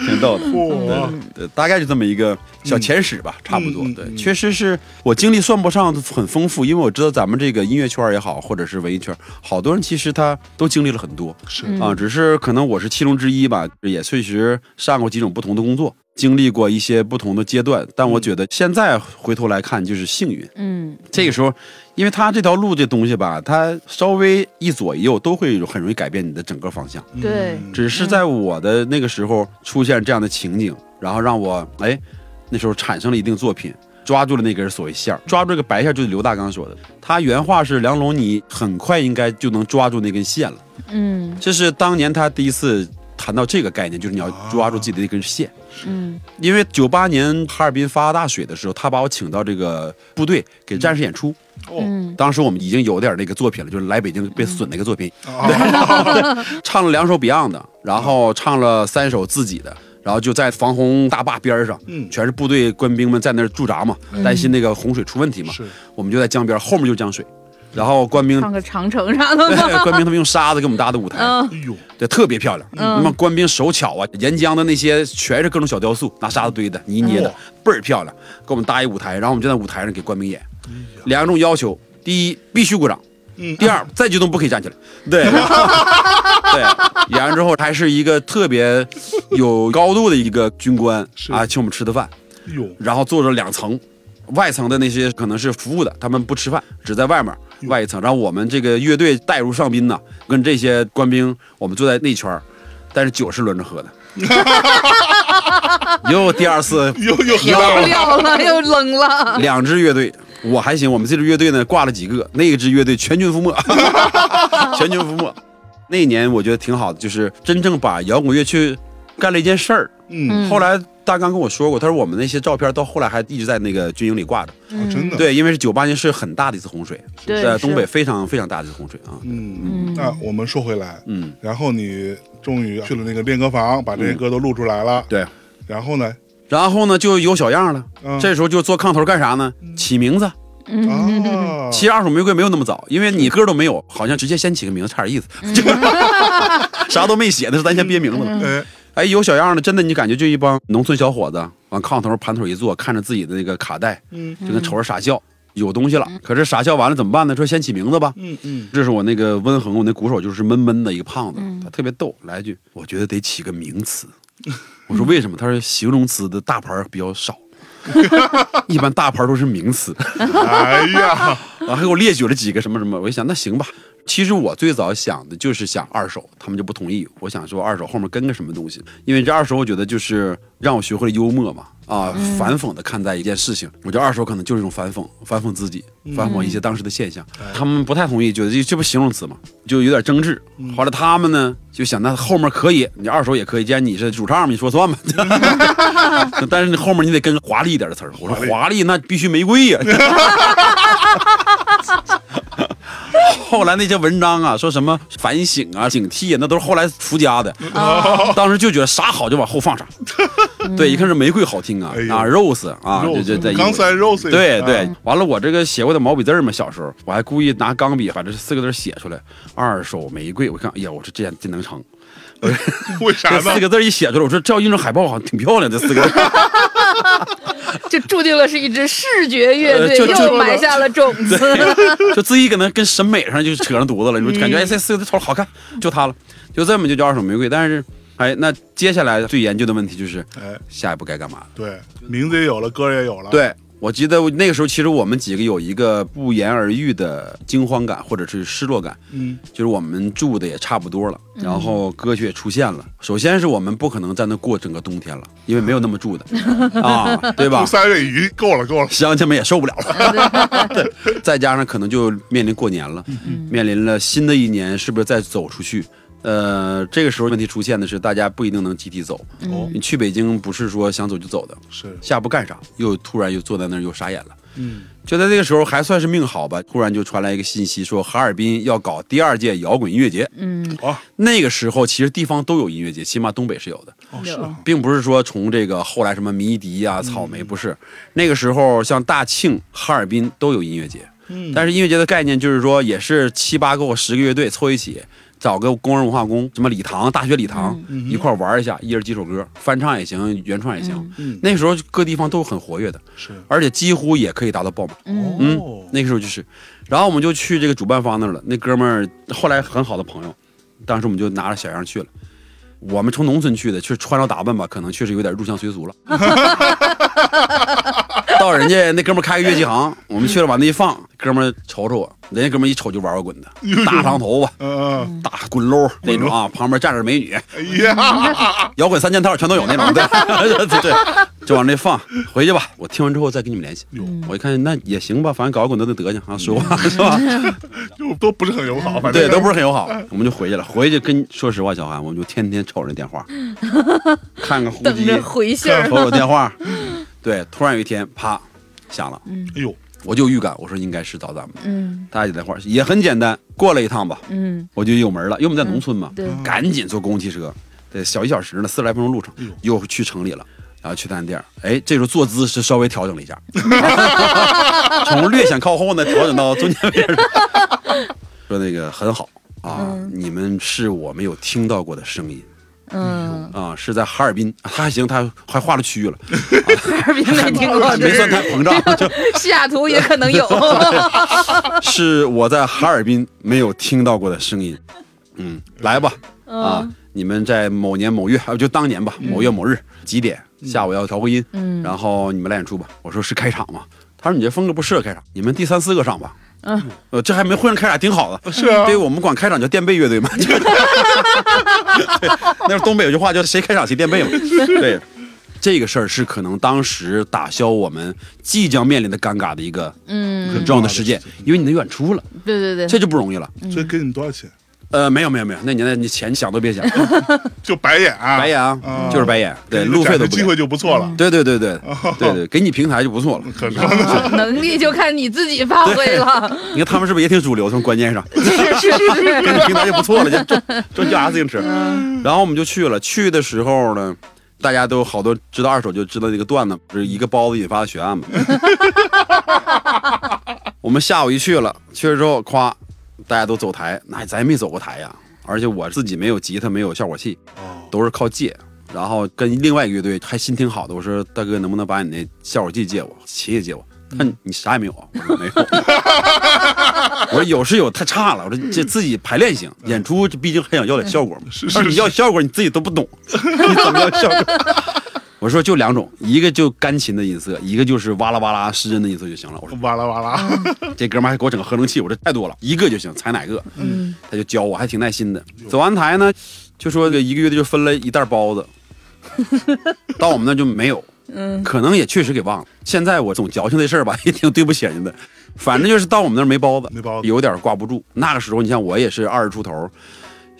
挺逗的。哇，对，大概就这么一个小前史吧，差不多。对，确实是我经历算不上很丰富，因为我知道咱们这个音乐圈也好，或者是文艺圈，好多人其实他都经历了很多是啊，只是可能我是其中之一吧，也确实上过几种不同的工作，经历过一些不同的阶段。但我觉得现在回头来看，就是幸运。嗯这个时候，因为他这条路这东西吧，他稍微一左一右都会很容易改变你的整个方向。对嗯只是在我的那个时候出现这样的情景，然后让我哎，那时候产生了一定作品，抓住了那根所谓线儿，抓住这个白线就是刘大刚说的，他原话是梁龙，你很快应该就能抓住那根线了。嗯。这是当年他第一次谈到这个概念，就是你要抓住自己的那根线。嗯。因为九八年哈尔滨发大水的时候，他把我请到这个部队给战士演出。哦。嗯。当时我们已经有点那个作品了，就是来北京被损那个作品，啊，唱了两首 Beyond 的，然后唱了三首自己的，然后就在防洪大坝边上，嗯全是部队官兵们在那儿驻扎嘛，担心那个洪水出问题嘛，是我们就在江边，后面就是江水，然后官兵。上个长城啥的 对，吗？官兵他们用沙子给我们搭的舞台，嗯哎呦，对，特别漂亮。那么官兵手巧啊，沿江的那些全是各种小雕塑，拿沙子堆的、泥捏的哇，倍儿漂亮。给我们搭一舞台，然后我们就在舞台上给官兵演。两种要求：第一，必须鼓掌；嗯第二，再激动不可以站起来。对，对，演完之后还是一个特别有高度的一个军官是啊，请我们吃的饭，然后坐着两层。外层的那些可能是服务的，他们不吃饭，只在外面外一层。然后我们这个乐队带入上宾呢，跟这些官兵，我们坐在内圈，但是酒是轮着喝的。又第二次又又喝了，又冷了。两支乐队，我还行，我们这支乐队呢挂了几个，那支乐队全军覆没，全军覆没。那一年我觉得挺好的，就是真正把摇滚乐去干了一件事儿。嗯，后来大刚跟我说过，他说我们那些照片到后来还一直在那个军营里挂着。哦真的，，对，因为是九八年是很大的一次洪水，对在东北非常非常大的一次洪水啊。嗯，那我们说回来，嗯，然后你终于去了那个练歌房，把这些歌都录出来了，对。然后呢，然后呢，就有小样了。嗯这时候就做炕头干啥呢？起名字。啊，其实二手玫瑰没有那么早，因为你歌都没有，好像直接先起个名字差点意思，就 啥都没写的是咱先憋名字了。哎，哎，有小样的，真的你感觉就一帮农村小伙子往炕头盘腿一坐，看着自己的那个卡带，嗯就跟瞅着傻笑。有东西了，可是傻笑完了怎么办呢？说先起名字吧。嗯嗯，这是我那个温恒，我那鼓手就是闷闷的一个胖子，他特别逗，来一句，我觉得得起个名词。我说为什么？他说形容词的大牌儿比较少，一般大牌都是名词。哎呀，然后还给我列举了几个什么什么，我一想那行吧。其实我最早想的就是想二手，他们就不同意。我想说二手后面跟个什么东西，因为这二手我觉得就是让我学会了幽默嘛，啊，反讽的看待一件事情。我觉得二手可能就是一种反讽，反讽自己，反讽一些当时的现象。他们不太同意，觉得这这不形容词嘛，就有点争执。后来他们呢就想，那后面可以，你二手也可以，既然你是主唱嘛，你说算吧。但是你后面你得跟华丽一点的词儿。我说华丽那必须玫瑰呀。后来那些文章啊，说什么反省啊、警惕啊，那都是后来出家的。当时就觉得啥好就往后放啥。对，一看是玫瑰好听啊哎啊，rose 啊，这这这刚才 Rose 对对啊，完了我这个写过的毛笔字嘛，小时候我还故意拿钢笔把这四个字写出来，二手玫瑰。我看，哎呀，我说这样真能成。为啥呢这四？个字一写出来，我说这要印成海报好像挺漂亮，这四个字儿。这注定了是一支视觉乐队，呃就就又埋下了种子。就自己可能跟审美上就扯上犊子了，你就感觉哎这四个字瞅着好看，就它了，就这么就叫二手玫瑰。但是哎，那接下来最研究的问题就是哎，下一步该干嘛？对，名字也有了，歌也有了，，对我记得那个时候，其实我们几个有一个不言而喻的惊慌感或者是失落感，嗯，就是我们住的也差不多了，然后歌曲也出现了。首先是我们不可能在那过整个冬天了，因为没有那么住的 啊，对吧住？三月已经够了，够了，乡亲们也受不了了，对，再加上可能就面临过年了，面临了新的一年，是不是再走出去？呃，这个时候问题出现的是，大家不一定能集体走。哦你去北京不是说想走就走的，是，下一步干啥？又突然又坐在那儿又傻眼了。嗯，就在这个时候还算是命好吧，突然就传来一个信息，说哈尔滨要搞第二届摇滚音乐节。嗯，哦，那个时候其实地方都有音乐节，起码东北是有的。哦是啊，并不是说从这个后来什么迷笛啊、草莓不是，那个时候像大庆、哈尔滨都有音乐节，嗯，但是音乐节的概念就是说也是七八个或十个乐队凑一起，找个工人文化宫、什么礼堂、大学礼堂、嗯一块玩一下，一人几首歌，翻唱也行，原创也行。嗯那时候各地方都很活跃的，是，而且几乎也可以达到爆满。嗯哦，那个时候就是，然后我们就去这个主办方那儿了。那哥们儿后来很好的朋友，当时我们就拿着小样去了。我们从农村去的，确实穿着打扮吧，可能确实有点入乡随俗了。到人家那哥们开个乐器行，我们去了往那一放，哥们瞅瞅我，人家哥们一瞅就玩摇滚的，大长头发、大滚搂那种啊，旁边站着美女，哎呀，摇滚三件套全都有那种，对对对，就往那放，回去吧。我听完之后再跟你们联系。我一看那也行吧，反正搞摇滚都得德行啊，说话是吧？就都不是很友好，反正对，都不是很友好，我们就回去了。回去跟说实话，小韩，我们就天天瞅着那电话，看看呼机，回信瞅。瞅电话。对，突然有一天，啪响了，哎呦，我就预感，我说应该是找咱们。嗯。大家打电话也很简单，过来一趟吧，嗯，我就有门了，因为我们在农村嘛，对，赶紧坐公共汽车，对，小一小时呢，四十来分钟路程哎，又去城里了。然后去探店儿，哎，这时候坐姿是稍微调整了一下，从略显靠后呢调整到中间位置，说那个很好。啊，你们是我没有听到过的声音嗯，啊，是在哈尔滨，他还行，他还划了区域了，哈尔滨 没听过，没算太膨胀，就西雅图也可能有。是我在哈尔滨没有听到过的声音。嗯，来吧，啊，你们在某年某月，啊，就当年吧，某月某日几点，下午要调个音，嗯然后你们来演出吧。我说是开场吗？他说你这风格不适合开场，你们第三四个上吧。嗯，呃，这还没混上开场，挺好的。是啊对我们管开场叫垫背乐队嘛。对，那是东北有句话叫谁开场谁垫背嘛。对，这个事儿是可能当时打消我们即将面临的尴尬的一个嗯，很重要的事件，因为你的演出了，对对对，这就不容易了。这给你们多少钱？呃，没有没有没有，那年代你钱想都别想，就白眼啊，白眼啊，啊就是白眼，对，路费都不给机会。就不错了，对对对对对对，给你平台就不错了。可说呢，能力就看你自己发挥了。你看他们是不是也挺主流？从观念上，是是是给你，平台就不错了，就就 就叫啥自行车。然后我们就去了，去的时候呢，大家都好多知道二手就知道这个段子，是一个包子引发的悬案嘛。我们下午一去了，去了之后，夸，大家都走台，那咱也没走过台呀。而且我自己没有吉他，没有效果器，哦，都是靠借。然后跟另外一个乐队还心挺好的，我说大哥能不能把你那效果器借我，琴也借我。他说你啥也没有啊？我说没有。我说有是有，太差了。我说这自己排练行，演出这毕竟还想要点效果嘛。是是他说你要效果你自己都不懂，你怎么要效果？我说就两种，一个就钢琴的音色，一个就是哇啦哇啦失真的音色就行了。我说哇啦哇啦，这哥们还给我整个合成器，我这太多了，一个就行，踩哪个？嗯，他就教我，还挺耐心的。走完台呢，就说这一个乐队就分了一袋包子，到我们那就没有，嗯，可能也确实给忘了。现在我总矫情这事儿吧，也挺对不起人家的。反正就是到我们那儿没包子，没包子有点挂不住。那个时候，你像我也是二十出头，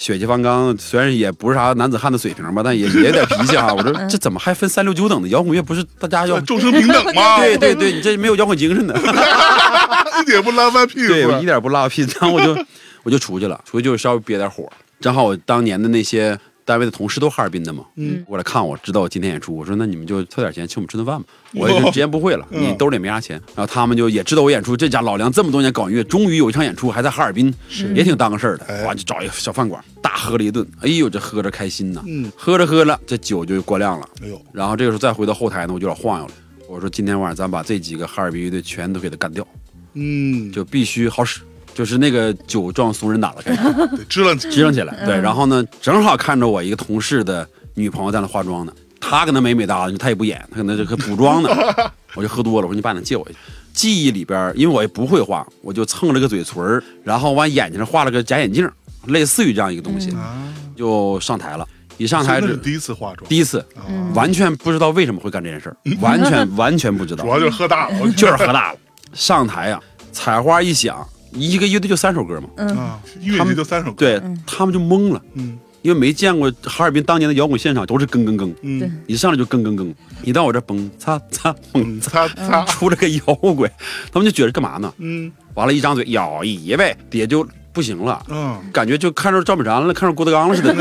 血气方刚，虽然也不是啥男子汉的水平吧，但也也有点脾气哈。我说这怎么还分三六九等的摇滚乐？不是大家要众生平等吗，对 对对，你这没有摇滚精神的。一点不拉翻屁对我一。点不拉屁，然后我就我就出去了，出去就稍微憋点火。正好我当年的那些单位的同事都哈尔滨的嘛，嗯，过来看我，知道我今天演出，我说那你们就凑点钱请我们吃顿饭吧。我也就直言不讳了，嗯你兜里没啥钱。然后他们就也知道我演出，这家老梁这么多年搞音乐，终于有一场演出还在哈尔滨，也挺当个事儿的。哎哇，就找一个小饭馆，大喝了一顿。哎呦，这喝着开心呐，嗯喝着喝着这酒就过量了。哎呦，然后这个时候再回到后台呢，我就有点晃悠了。我说今天晚上咱把这几个哈尔滨乐队全都给他干掉。嗯，就必须好使，就是那个酒壮怂人胆了，开始得支棱起支棱起来。对，然后呢，正好看着我一个同事的女朋友在那化妆呢，她搁那美美哒的，他也不演，她搁那这个补妆呢。我就喝多了，我说你把那借我一下。记忆里边，因为我也不会画，我就蹭了个嘴唇儿然后往眼睛上画了个假眼镜，类似于这样一个东西，啊，就上台了。一上台是第一次化妆，第一次，完全不知道为什么会干这件事儿，完全完全不知道 主。要就是喝大了，我 就是喝大了。上台呀、彩花一响，一个乐队就三首歌嘛，啊，音乐节就三首歌，对、他们就懵了，嗯。因为没见过哈尔滨当年的摇滚现场都是更更更，嗯。一上来就更更更，一到我这蹦擦擦蹦嗯，擦，擦擦，出了个摇滚，他们就觉得干嘛呢？嗯。完了，一张嘴咬一呗，底下就不行了。嗯，感觉就看着赵本山了，看着郭德纲了似的，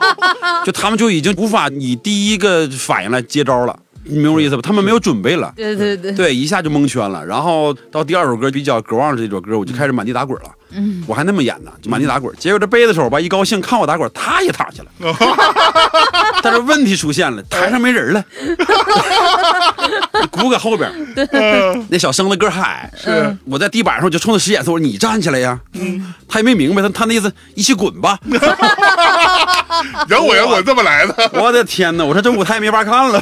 就他们就已经无法以第一个反应来接招了，你明白我意思吧？他们没有准备了，对对对，对，一下就蒙圈了。然后到第二首歌比较渴望这首歌，我就开始满地打滚了。嗯，我还那么演呢，就满地打滚。结果这杯子手吧，一高兴看我打滚，他也躺下了。但是问题出现了，台上没人了，鼓搁后边，那小生子个儿还矮，是我在地板上我就冲他使眼色，我说你站起来呀。他也没明白，他他那意思一起滚吧。摇滚摇滚这么来的，我的天哪！我说这舞台没法看了，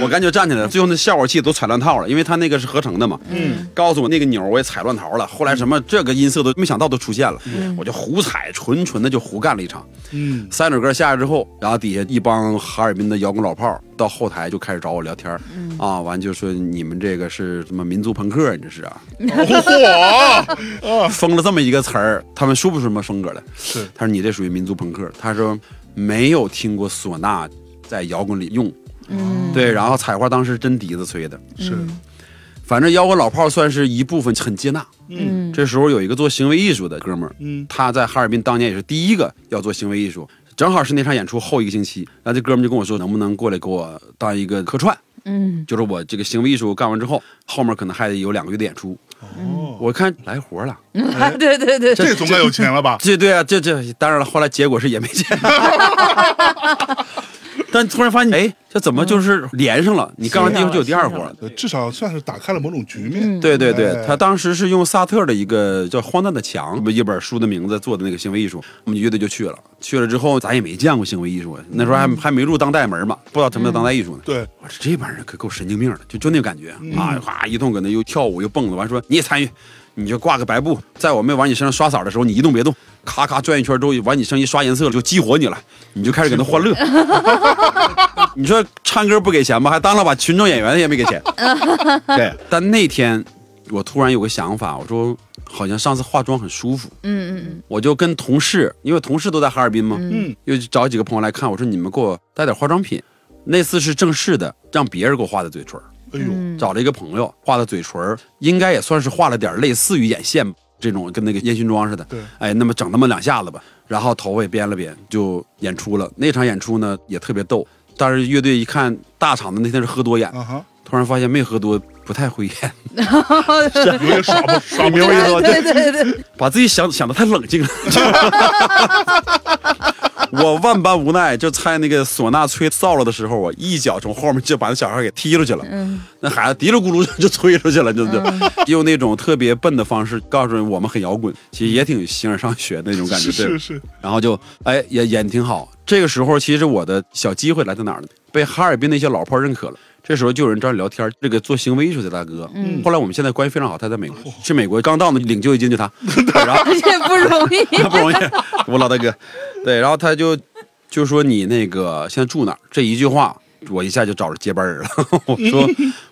我赶紧就站起来了。最后那效果器都踩乱套了，因为他那个是合成的嘛。嗯，告诉我那个钮我也踩乱套了。后来什么这个音色都没想到都出现了，我就胡踩，纯纯的就胡干了一场。嗯。三首歌下来之后，然后底下一帮哈尔滨的摇滚老炮到后台就开始找我聊天儿。啊，完就说你们这个是什么民族朋克？你这是啊？嚯，封了这么一个词儿，他们说不出什么风格来。是。他说你这属于民族朋克。他说没有听过唢呐在摇滚里用，嗯，对，然后采花当时真笛子吹的，是，反正摇滚老炮儿算是一部分很接纳。嗯，这时候有一个做行为艺术的哥们儿，嗯他在哈尔滨当年也是第一个要做行为艺术，正好是那场演出后一个星期，然后这哥们儿就跟我说，能不能过来给我当一个客串？嗯，就是我这个行为艺术干完之后，后面可能还得有两个月的演出。哦，我看来活了，对对对，这总该有钱了吧？这对啊，这这当然了，后来结果是也没见。但突然发现，哎，这怎么就是连上了？你干完第一活就有第二活了。呃至少算是打开了某种局面。对对对哎，他当时是用萨特的一个叫《荒诞的墙》一本书的名字做的那个行为艺术，我们乐队就去了。去了之后，咱也没见过行为艺术，那时候还还没入当代门嘛，不知道什么叫当代艺术呢。对，我说这帮人可够神经病的，就就那感觉啊，哗一通搁那又跳舞又蹦子，完说你也参与，你就挂个白布，在我没往你身上刷色的时候，你一动别动，咔咔转一圈之后，往你身上一刷颜色就激活你了，你就开始给那欢乐。你说唱歌不给钱吧，还当了把群众演员也没给钱。对，但那天我突然有个想法，我说好像上次化妆很舒服，嗯嗯我就跟同事，因为同事都在哈尔滨嘛，嗯又找几个朋友来看，我说你们给我带点化妆品。那次是正式的，让别人给我画的嘴唇儿，哎呦，嗯，找了一个朋友画的嘴唇，应该也算是画了点类似于眼线这种，跟那个烟熏妆似的。对，哎，那么整那么两下子吧，然后头发也编了编，就演出了。那场演出呢也特别逗，但是乐队一看大场子那天是喝多演，啊哈，突然发现没喝多不太会演，有点耍不 耍不明白意思对对对，把自己想想的太冷静了。我万般无奈，就在那个唢呐吹燥了的时候，我一脚从后面就把那小孩给踢出去了。嗯那孩子嘀噜咕噜就吹出去了，就就 用那种特别笨的方式告诉我们很摇滚，其实也挺形而上学的那种感觉。对是是是，然后就哎也演挺好。这个时候其实我的小机会来自哪儿呢？被哈尔滨那些老炮认可了。这时候就有人找你聊天，这个做行为艺术的大哥，嗯后来我们现在关系非常好，他在美国，去美国刚到呢领救济金就他，然后这不容易。不容易，我老大哥，对，然后他就就说你那个现在住哪儿？这一句话，我一下就找着接班人了。我说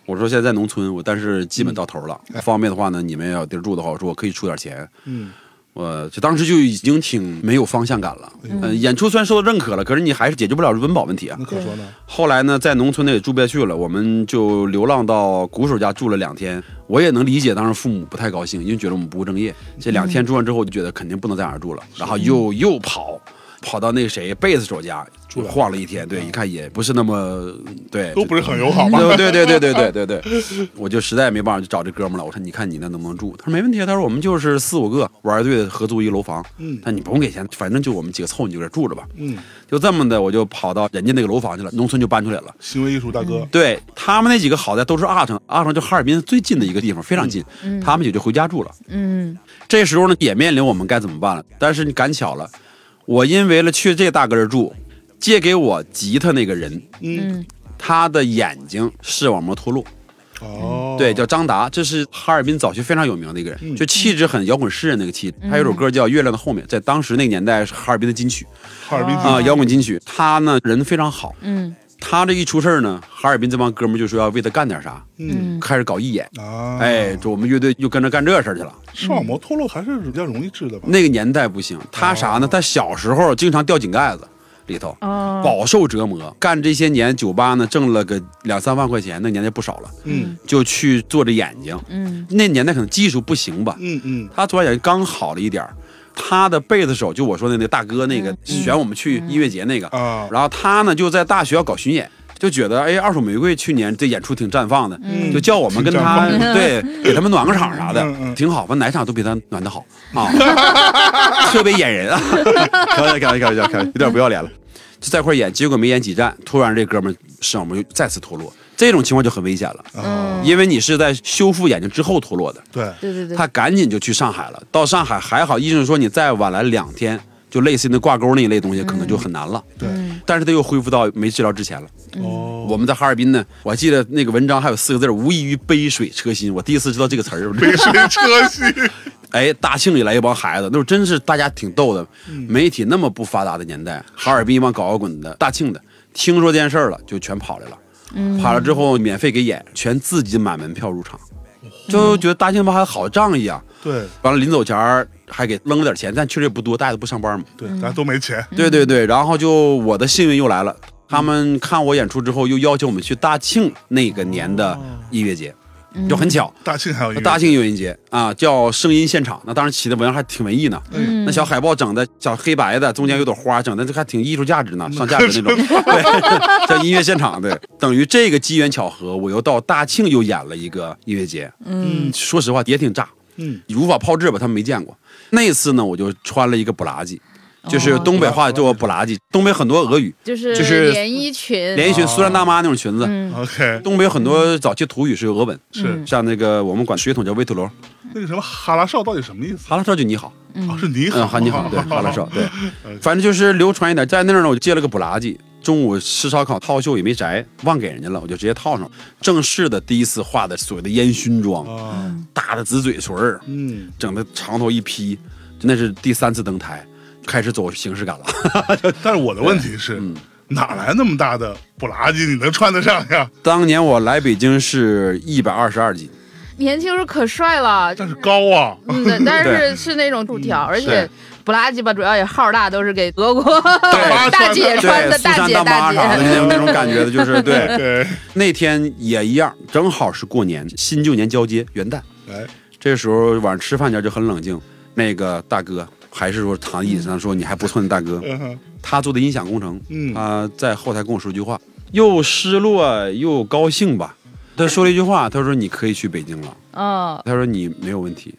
我说现在在农村，我但是基本到头了，方便的话呢，你们要有地儿住的话，我说我可以出点钱。嗯，我就当时就已经挺没有方向感了。嗯、演出虽然受到认可了，可是你还是解决不了温饱问题啊那。可说呢，后来呢，在农村呢也住不下去了，我们就流浪到鼓手家住了两天。我也能理解当时父母不太高兴，因为觉得我们不务正业。这两天住完之后，我就觉得肯定不能在哪儿住了，然后又又跑。跑到那谁贝斯手家住晃了一天，对，一看也不是那么对，都不是很友好吧？对对对对对对对，我就实在没办法，就找这哥们了。我说你看你那能不能住？他说没问题，他说我们就是四五个玩乐队合租一楼房，嗯，但你不用给钱，反正就我们几个凑，你就这住着吧，嗯，就这么的，我就跑到人家那个楼房去了，农村就搬出来了。行为艺术大哥，对他们那几个好在都是阿城，阿城就哈尔滨最近的一个地方，非常近，他们也就回家住了，嗯，这时候呢也面临我们该怎么办了，但是你赶巧了。我因为了去这大哥这儿住，借给我吉他那个人，嗯他的眼睛视网膜脱落。哦，对，叫张达，这是哈尔滨早期非常有名的一个人，嗯。就气质很摇滚诗人那个气质。他有首歌叫《月亮的后面》，在当时那个年代是哈尔滨的金曲。哈尔滨啊，摇滚金曲。他呢人非常好，嗯他这一出事儿呢，哈尔滨这帮哥们就说要为他干点啥，嗯开始搞义演。啊，哎，就我们乐队又跟着干这事儿去了。视网膜脱落还是比较容易治的吧？那个年代不行，他啥呢？他小时候经常掉井盖子里头，哦饱受折磨。干这些年，酒吧呢挣了个两三万块钱，那年代不少了，嗯就去做着眼睛。嗯那年代可能技术不行吧，嗯嗯，他左眼睛刚好了一点儿他的贝斯手就我说的那大哥，那个选我们去音乐节那个，啊，然后他呢就在大学要搞巡演。就觉得哎，二手玫瑰去年这演出挺绽放的，嗯。就叫我们跟他对给他们暖个场啥的，嗯嗯。挺好，反正哪场都比他暖的好。啊，特别演人啊，开玩笑开玩笑开玩笑开玩笑，有点不要脸了。就在一块演，结果没演几站，突然这哥们儿视网膜又再次脱落，这种情况就很危险了，啊，因为你是在修复眼睛之后脱落的。对，对对对，他赶紧就去上海了。到上海还好，医生说你再晚来两天，就类似于那挂钩那一类东西，可能就很难了。对，但是他又恢复到没治疗之前了。哦，我们在哈尔滨呢，我还记得那个文章还有四个字儿：无异于杯水车薪。我第一次知道这个词儿。杯水车薪，哎，大庆里来一帮孩子，那时候真是大家挺逗的。媒体那么不发达的年代，哈尔滨一帮搞摇滚的，大庆的，听说这件事儿了，就全跑来了。跑了之后免费给演，全自己买门票入场，就觉得大庆吧还好仗义啊。对。完了临走前儿还给扔了点钱，但确实也不多，大家都不上班嘛。对，大家都没钱，对对对，然后就我的幸运又来了，他们看我演出之后，又邀请我们去大庆那个年的音乐节，就很巧。大庆还有一个大庆音乐节啊，叫声音现场，那当时起的文案还挺文艺呢。嗯那小海报整的小黑白的，中间有朵花，整的这还挺艺术价值呢，上价值那种。对，叫音乐现场，对，等于这个机缘巧合，我又到大庆又演了一个音乐节。嗯说实话也挺炸，嗯，如法炮制吧，他们没见过。那次呢，我就穿了一个布拉吉，就是东北话叫布拉吉，东北很多俄语，就是就是连衣裙，连衣裙、苏珊大妈那种裙子。嗯。OK，东北有很多早期土语是俄文，是。像那个我们管血统叫威土楼，那个什么哈拉少到底什么意思？哈拉少就你好，啊，是你好，嗯，哈你好，对，哈拉少，对，反正就是流传一点。在那儿呢，我就借了个布拉吉，中午吃烧烤套袖也没摘，忘给人家了，我就直接套上。了。正式的第一次化的所谓的烟熏妆，啊，大的紫嘴唇儿，嗯，整的长头一披，那是第三次登台，开始走形式感了。但是我的问题是，嗯哪来那么大的布拉吉，你能穿得上呀？当年我来北京是一百二十二斤，年轻时候可帅了，但是高啊，嗯，对但是 是那种竖条，而且不拉吉吧，主要也号大，都是给俄国 大姐穿，的，大姐大妈啥的姐。那种那种感觉的，就是对。对，那天也一样，正好是过年，新旧年交接，元旦。哎，这时候晚上吃饭前就很冷静，那个大哥还是说躺椅子上说你还不错，你大哥，他做的音响工程，嗯。他在后台跟我说一句话，又失落又高兴吧。他说了一句话，他说你可以去北京了，啊他说你没有问题，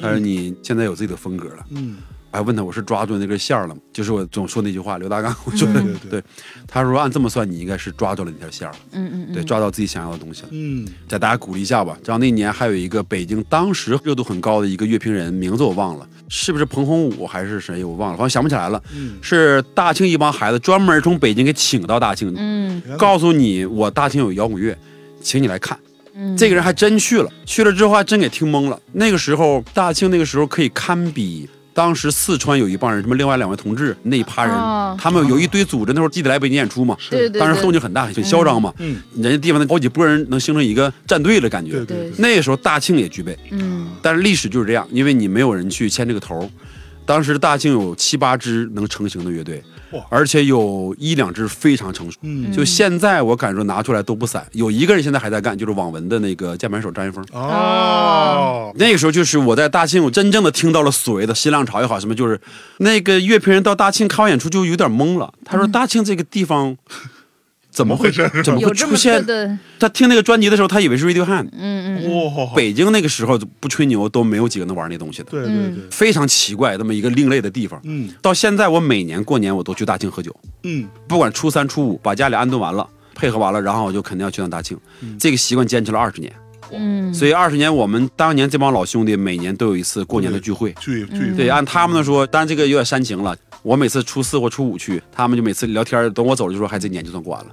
他说你现在有自己的风格了。嗯，还问他我是抓住那根线儿了吗？就是我总说那句话，刘大刚我说的，对对对他说按这么算，你应该是抓住了那条线儿了，嗯嗯嗯，对，抓到自己想要的东西了。嗯再大家鼓励一下吧。然后那年还有一个北京当时热度很高的一个乐评人，名字我忘了，是不是彭洪武还是谁？我忘了，好像想不起来了。嗯，是大庆一帮孩子专门从北京给请到大庆，嗯告诉你我大庆有摇滚乐，请你来看。嗯，这个人还真去了，去了之后还真给听懵了。那个时候大庆那个时候可以堪比。当时四川有一帮人，什么另外两位同志那一趴人，哦他们有一堆组织，那时候记得来北京演出嘛，对对，当时动静很大，很嚣张嘛。嗯，人家地方的好几拨人能形成一个战队的感觉。对对对，那个时候大庆也具备，嗯但是历史就是这样，因为你没有人去牵这个头儿。当时大庆有七八支能成型的乐队哇，而且有一两只非常成熟。嗯就现在我感觉拿出来都不散，有一个人现在还在干，就是网文的那个键盘手张一峰。哦，那个时候就是我在大庆，我真正的听到了所谓的新浪潮也好，什么就是那个乐评人到大庆看完演出就有点懵了。他说大庆这个地方怎么会怎么回事怎么会出现？他听那个专辑的时候，他以为是 Radiohead。嗯嗯哇，北京那个时候不吹牛都没有几个能玩那东西的，对对对，非常奇怪这么一个另类的地方。嗯到现在我每年过年我都去大庆喝酒，嗯不管初三初五把家里安顿完了，配合完了，然后我就肯定要去趟大庆。这个习惯坚持了二十年，嗯，所以二十年我们当年这帮老兄弟每年都有一次过年的聚会。聚聚嗯对，按他们的说，当然这个有点煽情了。我每次初四或初五去，他们就每次聊天，等我走了就说，还这年就算过完了。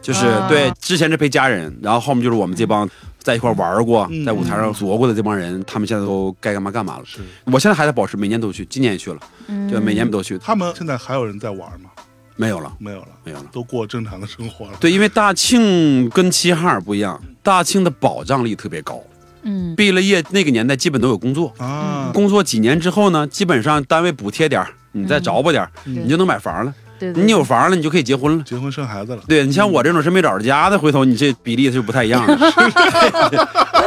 就是、啊对，之前是陪家人，然后后面就是我们这帮在一块玩过，嗯在舞台上琢过的这帮人，他们现在都该干嘛干嘛了。是我现在还在保持，每年都去，今年也去了，嗯就每年都去。他们现在还有人在玩吗？没有了，没有了，没有了。都过正常的生活了。对，因为大庆跟齐齐哈尔不一样，大庆的保障力特别高，嗯毕了业那个年代基本都有工作，啊，工作几年之后呢，基本上单位补贴点儿你再找吧点儿嗯你就能买房了。对对，你有房了，你就可以结婚了。结婚生孩子了。对你像我这种是没找着家的，回头你这比例就不太一样了。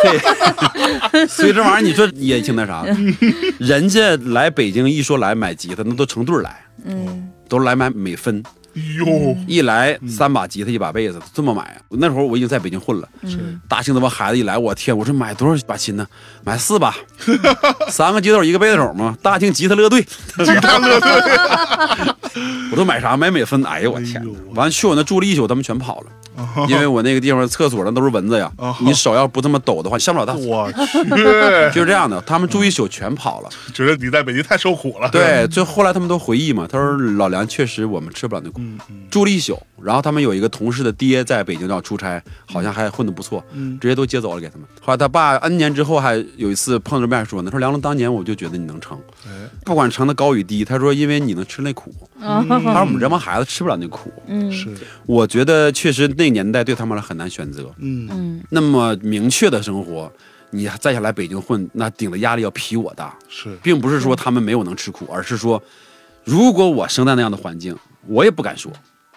对，所以这玩意儿你说也挺那啥的。人家来北京一说来买吉他，那都成对儿来，嗯都来买美分，哟，一来三把吉他一把贝斯，这么买啊。那会儿我已经在北京混了，嗯大庆他妈孩子一来，我天，我说买多少把琴呢？买四把，三个吉他手一个贝斯手嘛。大庆吉他乐队，吉他乐队，我都买啥？买美分。哎呦我天！完了去我那住了一宿，他们全跑了。因为我那个地方厕所上都是蚊子呀哦，你手要不这么抖的话，上不了大。我去，就是这样的，他们住一宿全跑了。觉得你在北京太受苦了。对，最后来他们都回忆嘛，他说老梁确实我们吃不了那苦，住了一宿。然后他们有一个同事的爹在北京要出差，好像还混得不错，嗯直接都接走了给他们。后来他爸 N 年之后还有一次碰着面说呢，他说梁龙当年我就觉得你能成，哎，不管成的高与低，他说因为你能吃那苦，啊他说我们这帮孩子吃不了那苦。嗯是，我觉得确实那个年代对他们来很难选择。嗯。嗯。那么明确的生活，你再想来北京混，那顶的压力要比我大，是，并不是说他们没有能吃苦，而是说，如果我生在那样的环境，我也不敢说。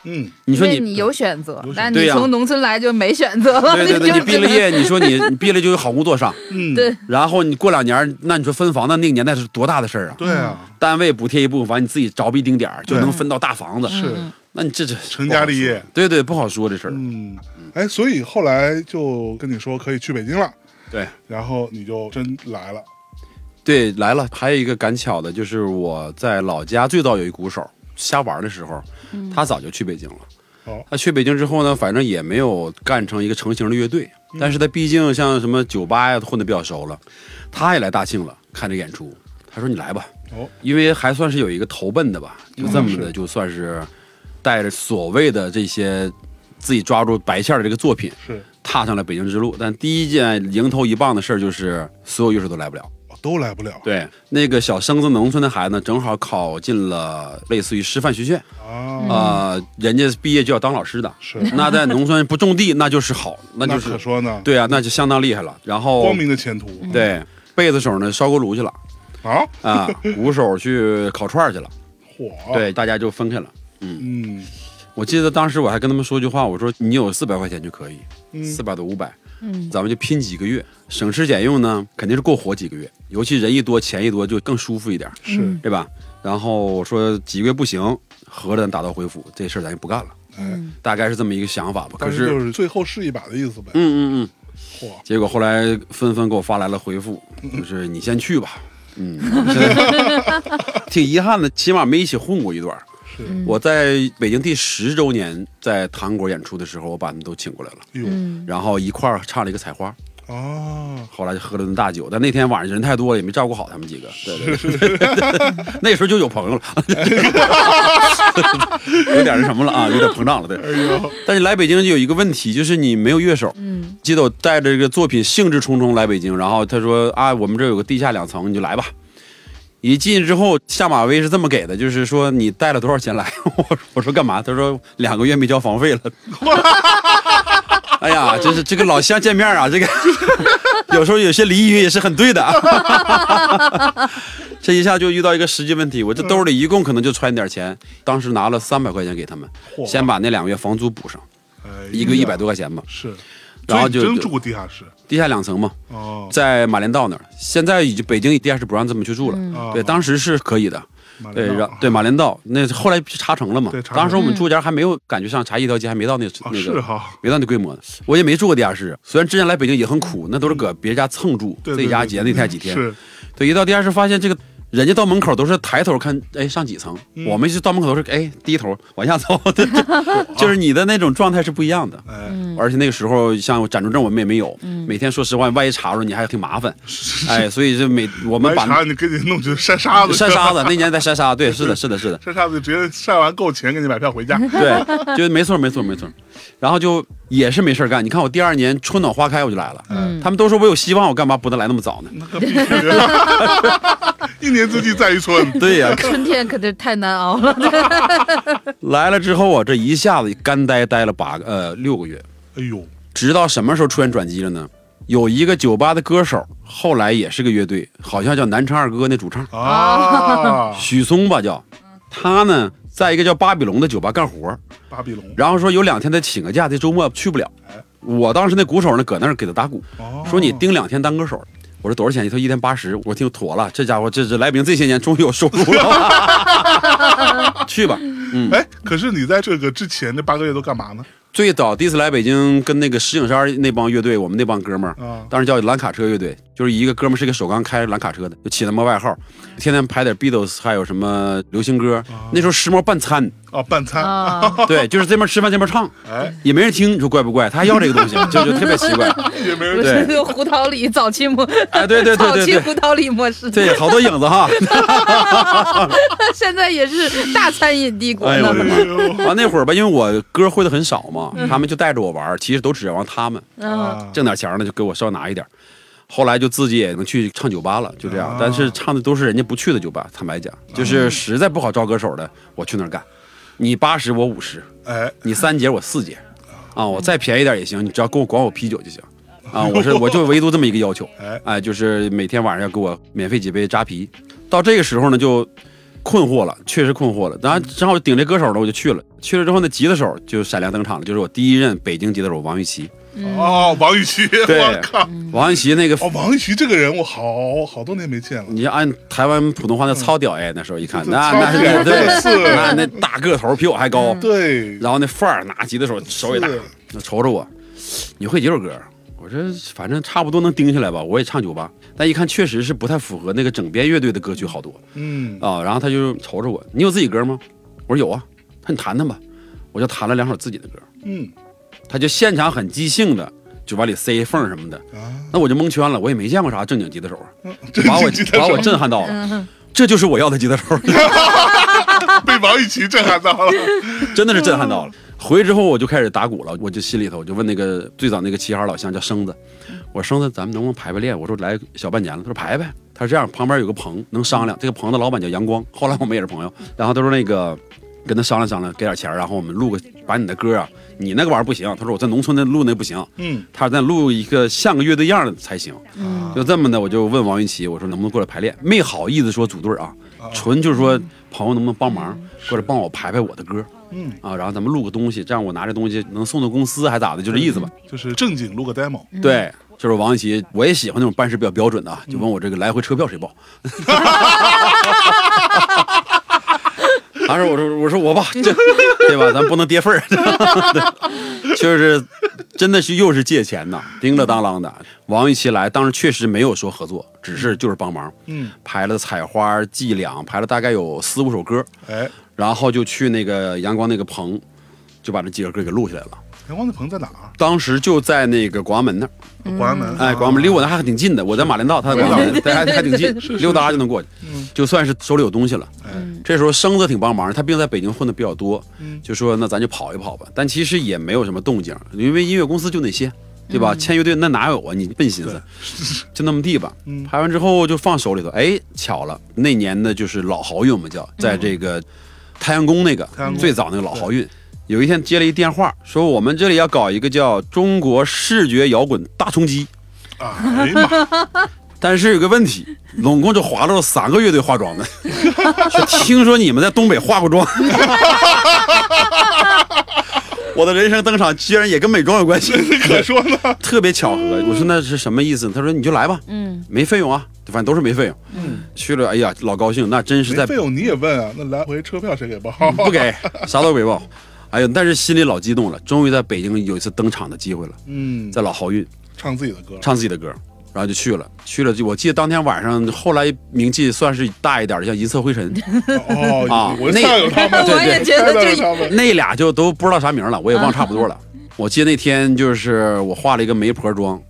嗯。你说你你有选择，但你从农村来就没选择了。对对对，你毕了业，你说你你 毕了就有好工作上，嗯，对，然后你过两年，那你说分房，那那个年代是多大的事儿啊？对啊，单位补贴一部分房，你自己着逼丁点儿就能分到大房子，是，那你这这成家立业，对对，不好说这事儿。嗯，哎，所以后来就跟你说可以去北京了，对。然后你就真来了。对，来了，还有一个赶巧的，就是我在老家最早有一鼓手，瞎玩的时候，他早就去北京了。哦他去北京之后呢，反正也没有干成一个成型的乐队，但是他毕竟像什么酒吧呀混的比较熟了，他也来大庆了看这演出。他说你来吧，哦，因为还算是有一个投奔的吧，就这么的，就算是带着所谓的这些自己抓住白线的这个作品，是，踏上了北京之路。但第一件迎头一棒的事儿就是所有乐手都来不了。哦都来不了。对，那个小生子农村的孩子，正好考进了类似于师范学院，啊，呃，人家毕业就要当老师的。是，那在农村不种地，那就是好，那那就是可说呢，对啊，那就相当厉害了。然后光明的前途。对贝子手呢烧锅炉去了啊，啊，鼓手去烤串儿去了，火，，对，大家就分开了。嗯。我记得当时我还跟他们说句话，我说你有四百块钱就可以，嗯。四百到五百，嗯。咱们就拼几个月，省吃俭用呢，肯定是够活几个月。尤其人一多，钱一多，就更舒服一点，是，对吧？然后我说几个月不行，合着咱打道回府，这事儿咱就不干了，哎，大概是这么一个想法吧。可是，就是最后试一把的意思呗。嗯嗯嗯，嚯，结果后来纷纷给我发来了回复，就是你先去吧，嗯，挺遗憾的，起码没一起混过一段。我在北京第十周年在糖果演出的时候，我把他们都请过来了，哎呦，然后一块儿唱了一个采花。哦，后来就喝了顿大酒，但那天晚上人太多了，也没照顾好他们几个。对对对，那时候就有朋友了，有点那什么了啊，有点膨胀了。对，哎呦，但是来北京就有一个问题，就是你没有乐手。嗯，记得我带着这个作品兴致冲冲来北京，然后他说啊，我们这有个地下两层，你就来吧。一进去之后，下马威是这么给的，就是说你带了多少钱来？我我说干嘛？他说两个月没交房费了。哎呀，真是这个老乡见面啊，这个 有时候有些俚语也是很对的啊。这一下就遇到一个实际问题，我这兜里一共可能就揣点钱，当时拿了三百块钱给他们，先把那两个月房租补上，哎一个月一百多块钱吧，是，然后就真住过地下室地下两层嘛，哦，在马连道那儿。现在已经北京地下室不让这么去住了，啊对，当时是可以的。对，对马连道，那后来查成了嘛当时我们住家还没有感觉像查一条街，还没到那啊那个是哈，没到那规模呢。我也没住过地下室，虽然之前来北京也很苦，那都是搁别人家蹭住，对自己家节那天几天。是对，一到地下室发现这个。人家到门口都是抬头看，哎，上几层？嗯我们就到门口都是，哎，低头往下走，对 就是你的那种状态是不一样的。哎，而且那个时候像暂住证我们也没有，每天说实话，万一查着你还挺麻烦，哎，所以就每我们把你给你弄去晒沙子，晒沙子，那年在晒沙子，对，是的，是的，是的，晒沙子直接晒完够钱给你买票回家。对，就没错，没错，没错。然后就也是没事干。你看我第二年春暖花开我就来了，嗯他们都说我有希望，我干嘛不能来那么早呢？一年四季在于春。对呀、春天可就太难熬了。来了之后啊，这一下子干呆呆了八个呃六个月，哎呦，直到什么时候出现转机了呢？有一个酒吧的歌手，后来也是个乐队，好像叫南昌二哥那主唱啊，许嵩吧叫，他呢在一个叫巴比龙的酒吧干活，巴比龙，然后说有两天他请个假，这周末去不了。我当时那鼓手呢搁那儿给他打鼓，哦说你盯两天当歌手。我说多少钱？他说一天八十。我听妥了，这家伙这这来北京这些年终于有收入了，去吧。嗯，哎，可是你在这个之前那八个月都干嘛呢？最早第一次来北京，跟那个石景山那帮乐队，我们那帮哥们儿，啊当时叫蓝卡车乐队，就是一个哥们儿是个首钢开蓝卡车的，就起那么外号，天天排点 Beatles，还有什么流行歌。那时候时髦半餐，哦，半餐，啊，对，就是这边吃饭这边唱，哎，也没人听，你说怪不怪？他还要这个东西，就就特别奇怪。也没人不对是胡桃里早期模，哎，对对对早对对，期胡桃里模式，对，好多影子哈。现在也是大餐饮帝国哎呦我的。妈哎呦完那会儿吧，因为我歌会的很少嘛，他们就带着我玩，其实都指望他们嗯，啊挣点钱儿呢，就给我稍拿一点儿。后来就自己也能去唱酒吧了，就这样啊。但是唱的都是人家不去的酒吧，坦白讲，就是实在不好招歌手的，我去那儿干。你八十，我五十，哎，你三节，我四节，啊，我再便宜点也行，你只要给我管我啤酒就行。啊，我是我就唯独这么一个要求，哎哎，就是每天晚上要给我免费几杯扎啤。到这个时候呢，就困惑了，确实困惑了。然后，正好顶这歌手呢，我就去了。去了之后那，吉他手就闪亮登场了，就是我第一任北京吉他手王玉琪。哦，王玉琪，对我靠，王玉琪那个，哦，王玉琪这个人我好好多年没见了。你按台湾普通话那糙屌哎，那时候一看，这那那是对，那那大个头比我还高，对，然后那范儿拿吉他手手也大，那瞅瞅我，你会几首歌？我这反正差不多能盯下来吧。我也唱酒吧，但一看确实是不太符合那个整编乐队的歌曲，好多嗯，啊。然后他就瞅瞅我，你有自己歌吗？我说有啊。他说你弹弹吧，我就弹了两首自己的歌。嗯他就现场很即兴的就往里塞缝什么的，啊，那我就蒙圈了，我也没见过啥正经吉他手把我把我震撼到了。这就是我要的吉他手 被王玉琪震撼到了。真的是震撼到了。回去之后我就开始打鼓了，我就心里头我就问那个最早那个齐哈尔老乡叫生子，我说生子咱们能不能排排练？我说来小半年了，他说排排。他说这样旁边有个棚能商量，这个棚的老板叫阳光，后来我们也是朋友。然后他说那个跟他商量商量，给点钱，然后我们录个把你的歌啊，你那个玩意儿不行。他说我在农村那录那不行，嗯，他说咱录一个像个乐队样的才行。就这么的，我就问王云奇，我说能不能过来排练？没好意思说组队啊，纯就是说朋友能不能帮忙过来帮我排排我的歌。嗯啊，然后咱们录个东西，这样我拿这东西能送到公司还咋的，就这意思吧。就是正经录个 demo。对，就是王一奇，我也喜欢那种办事比较标准的啊，就问我这个来回车票谁报。当时：“我说我说我报，这对吧？咱不能跌份儿，对就是真的是又是借钱呐，叮了当啷的。王玉琪来，当时确实没有说合作，只是就是帮忙，嗯，排了采花、伎俩，排了大概有四五首歌，哎，然后就去那个阳光那个棚，就把这几个歌给录下来了。阳光的棚在哪儿？当时就在那个广安门那儿，广安门。哎，广安门离我那还挺近的，我在马连道，他在广安门，对，还 还挺近，溜达就能过去，就算是手里有东西了。哎，这时候生子挺帮忙，他毕竟在北京混的比较多，嗯就说那咱就跑一跑吧。但其实也没有什么动静，因为音乐公司就那些，对吧？签约队那哪有啊？你笨心思，就那么地吧。嗯拍完之后就放手里头，哎，巧了，那年的就是老好运，嘛叫在这个太阳宫那个宫最早那个老豪运。有一天接了一电话，说我们这里要搞一个叫中国视觉摇滚大冲击，哎呀妈，但是有个问题，拢共就划了三个乐队化妆的。说听说你们在东北化过妆，我的人生登场居然也跟美妆有关系，可说呢。特别巧合。我说那是什么意思？他说你就来吧，嗯，没费用啊，反正都是没费用。嗯，去了，哎呀，老高兴，那真是在费用你也问啊？那来回车票谁给报？不给，啥都给报。哎呦，但是心里老激动了，终于在北京有一次登场的机会了，嗯，在老豪运。唱自己的歌，唱自己的歌，然后就去了。去了就我记得当天晚上，后来名气算是大一点的，像银色灰尘，哦，啊我猜有他们，对我也觉得猜到有就他们。那俩就都不知道啥名了，我也忘差不多了。我记得那天就是我化了一个媒婆妆，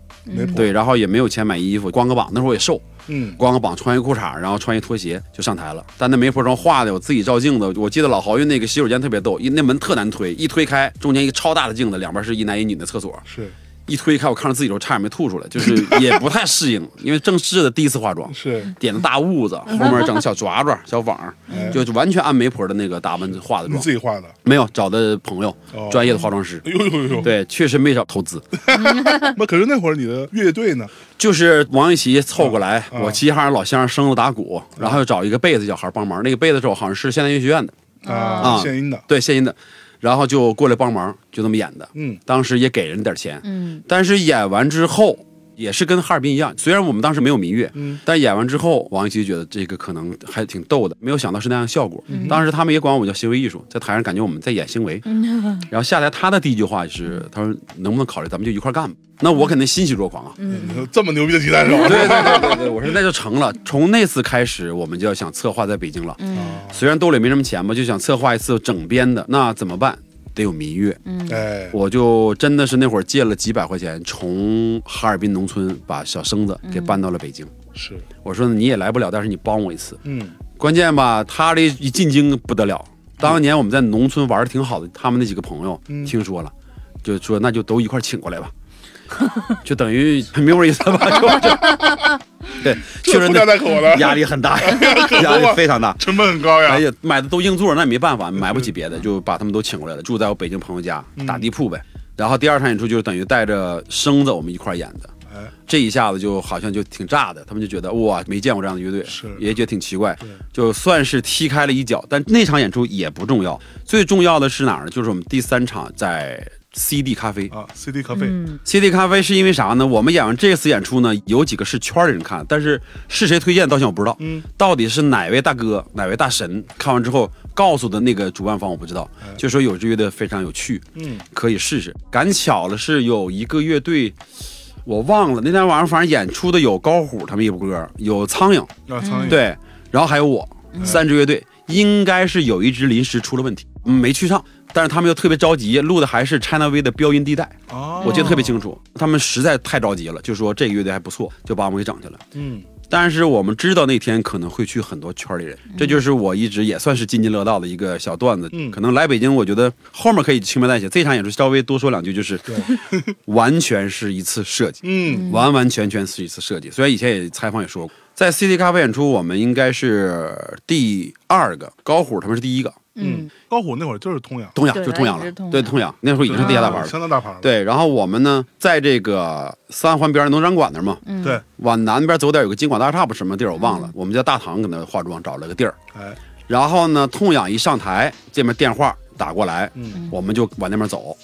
对，，然后也没有钱买衣服，光个膀，那时候我也瘦，嗯，光个膀穿一裤衩，然后穿一拖鞋就上台了。但那媒婆妆化的，我自己照镜子，我记得老豪运那个洗手间特别逗，一那门特难推，一推开，中间一个超大的镜子，两边是一男一女的厕所，是一推开，我看着自己的时候差点没吐出来，就是 也不太适应，因为正式的第一次化妆。是，点的大痦子，后面整个小爪爪、小网，哎就完全按媒婆的那个打扮化的妆你自，己化的？没有找的朋友哦，专业的化妆师。哎呦呦呦！对，确实没少投资。那可是那会儿你的乐队呢？就是王一奇凑过来，啊我齐齐哈尔老乡生子打鼓，然后又找一个贝斯小孩帮忙。那个贝斯手好像是现代音乐学院的，啊，现音的，对，现音的，然后就过来帮忙，就这么演的。嗯，当时也给人点钱，嗯，但是演完之后。也是跟哈尔滨一样，虽然我们当时没有民乐，嗯但演完之后，王一奇觉得这个可能还挺逗的，没有想到是那样的效果。嗯当时他们也管我们叫行为艺术，在台上感觉我们在演行为。然后下来，他的第一句话是：“他说能不能考虑咱们就一块干吧？”那我肯定欣喜若狂啊！嗯这么牛逼的吉他手，对对对对对，我说那就成了。从那次开始，我们就要想策划在北京了。嗯虽然兜里没什么钱吧，就想策划一次整编的。那怎么办？得有民乐。哎，我就真的是那会儿借了几百块钱，从哈尔滨农村把小生子给搬到了北京。是，我说你也来不了，但是你帮我一次。嗯，关键吧，他这一进京不得了。当年我们在农村玩的挺好的，他们那几个朋友嗯听说了，就说那就都一块请过来吧，就等于明白意思吧？就就对，确实这不夹带口的，压力很大，压力非常大。成本很高呀哎。呀，买的都硬座，那也没办法，买不起别的，就把他们都请过来了，住在我北京朋友家嗯打地铺呗。然后第二场演出就是等于带着生子我们一块演的，哎，这一下子就好像就挺炸的，他们就觉得哇，没见过这样的乐队，是也觉得挺奇怪，就算是踢开了一脚。但那场演出也不重要，最重要的是哪儿呢？就是我们第三场在 CD 咖啡。啊，CD 咖啡，嗯 CD 咖啡是因为啥呢？我们演完这次演出呢，有几个是圈儿里人看，但是是谁推荐到现在我不知道。嗯，到底是哪位大哥、哪位大神看完之后告诉的那个主办方我不知道，就说有支乐队非常有趣，嗯，可以试试。赶巧了是有一个乐队，我忘了那天晚上反正演出的有高虎他们一波歌，有苍蝇，啊，苍蝇，对，然后还有我，三支乐队，应该是有一支临时出了问题，嗯没去上。但是他们又特别着急，录的还是 China V 的标音地带，哦，我记得特别清楚。他们实在太着急了，就说这个乐队还不错，就把我们给整去了。嗯，但是我们知道那天可能会去很多圈里人，这就是我一直也算是津津乐道的一个小段子。嗯可能来北京，我觉得后面可以轻描淡写。这场演出稍微多说两句，就是 完全是一次设计，嗯，完完全全是一次设计。虽然以前也采访也说过，在 CD 咖啡演出，我们应该是第二个，高虎他们是第一个，嗯，高虎那会儿就是通阳，通阳就通阳了对痒痛痒那时候已经是地下大牌了。相当大牌了，对，然后我们呢，在这个三环边儿农展馆那儿嘛，对，往南边走点有个金广大厦不什么地儿我忘了，我们在大堂搁那化妆找了个地儿，哎，然后呢，痛痒一上台，这边电话打过来，嗯，我们就往那边走，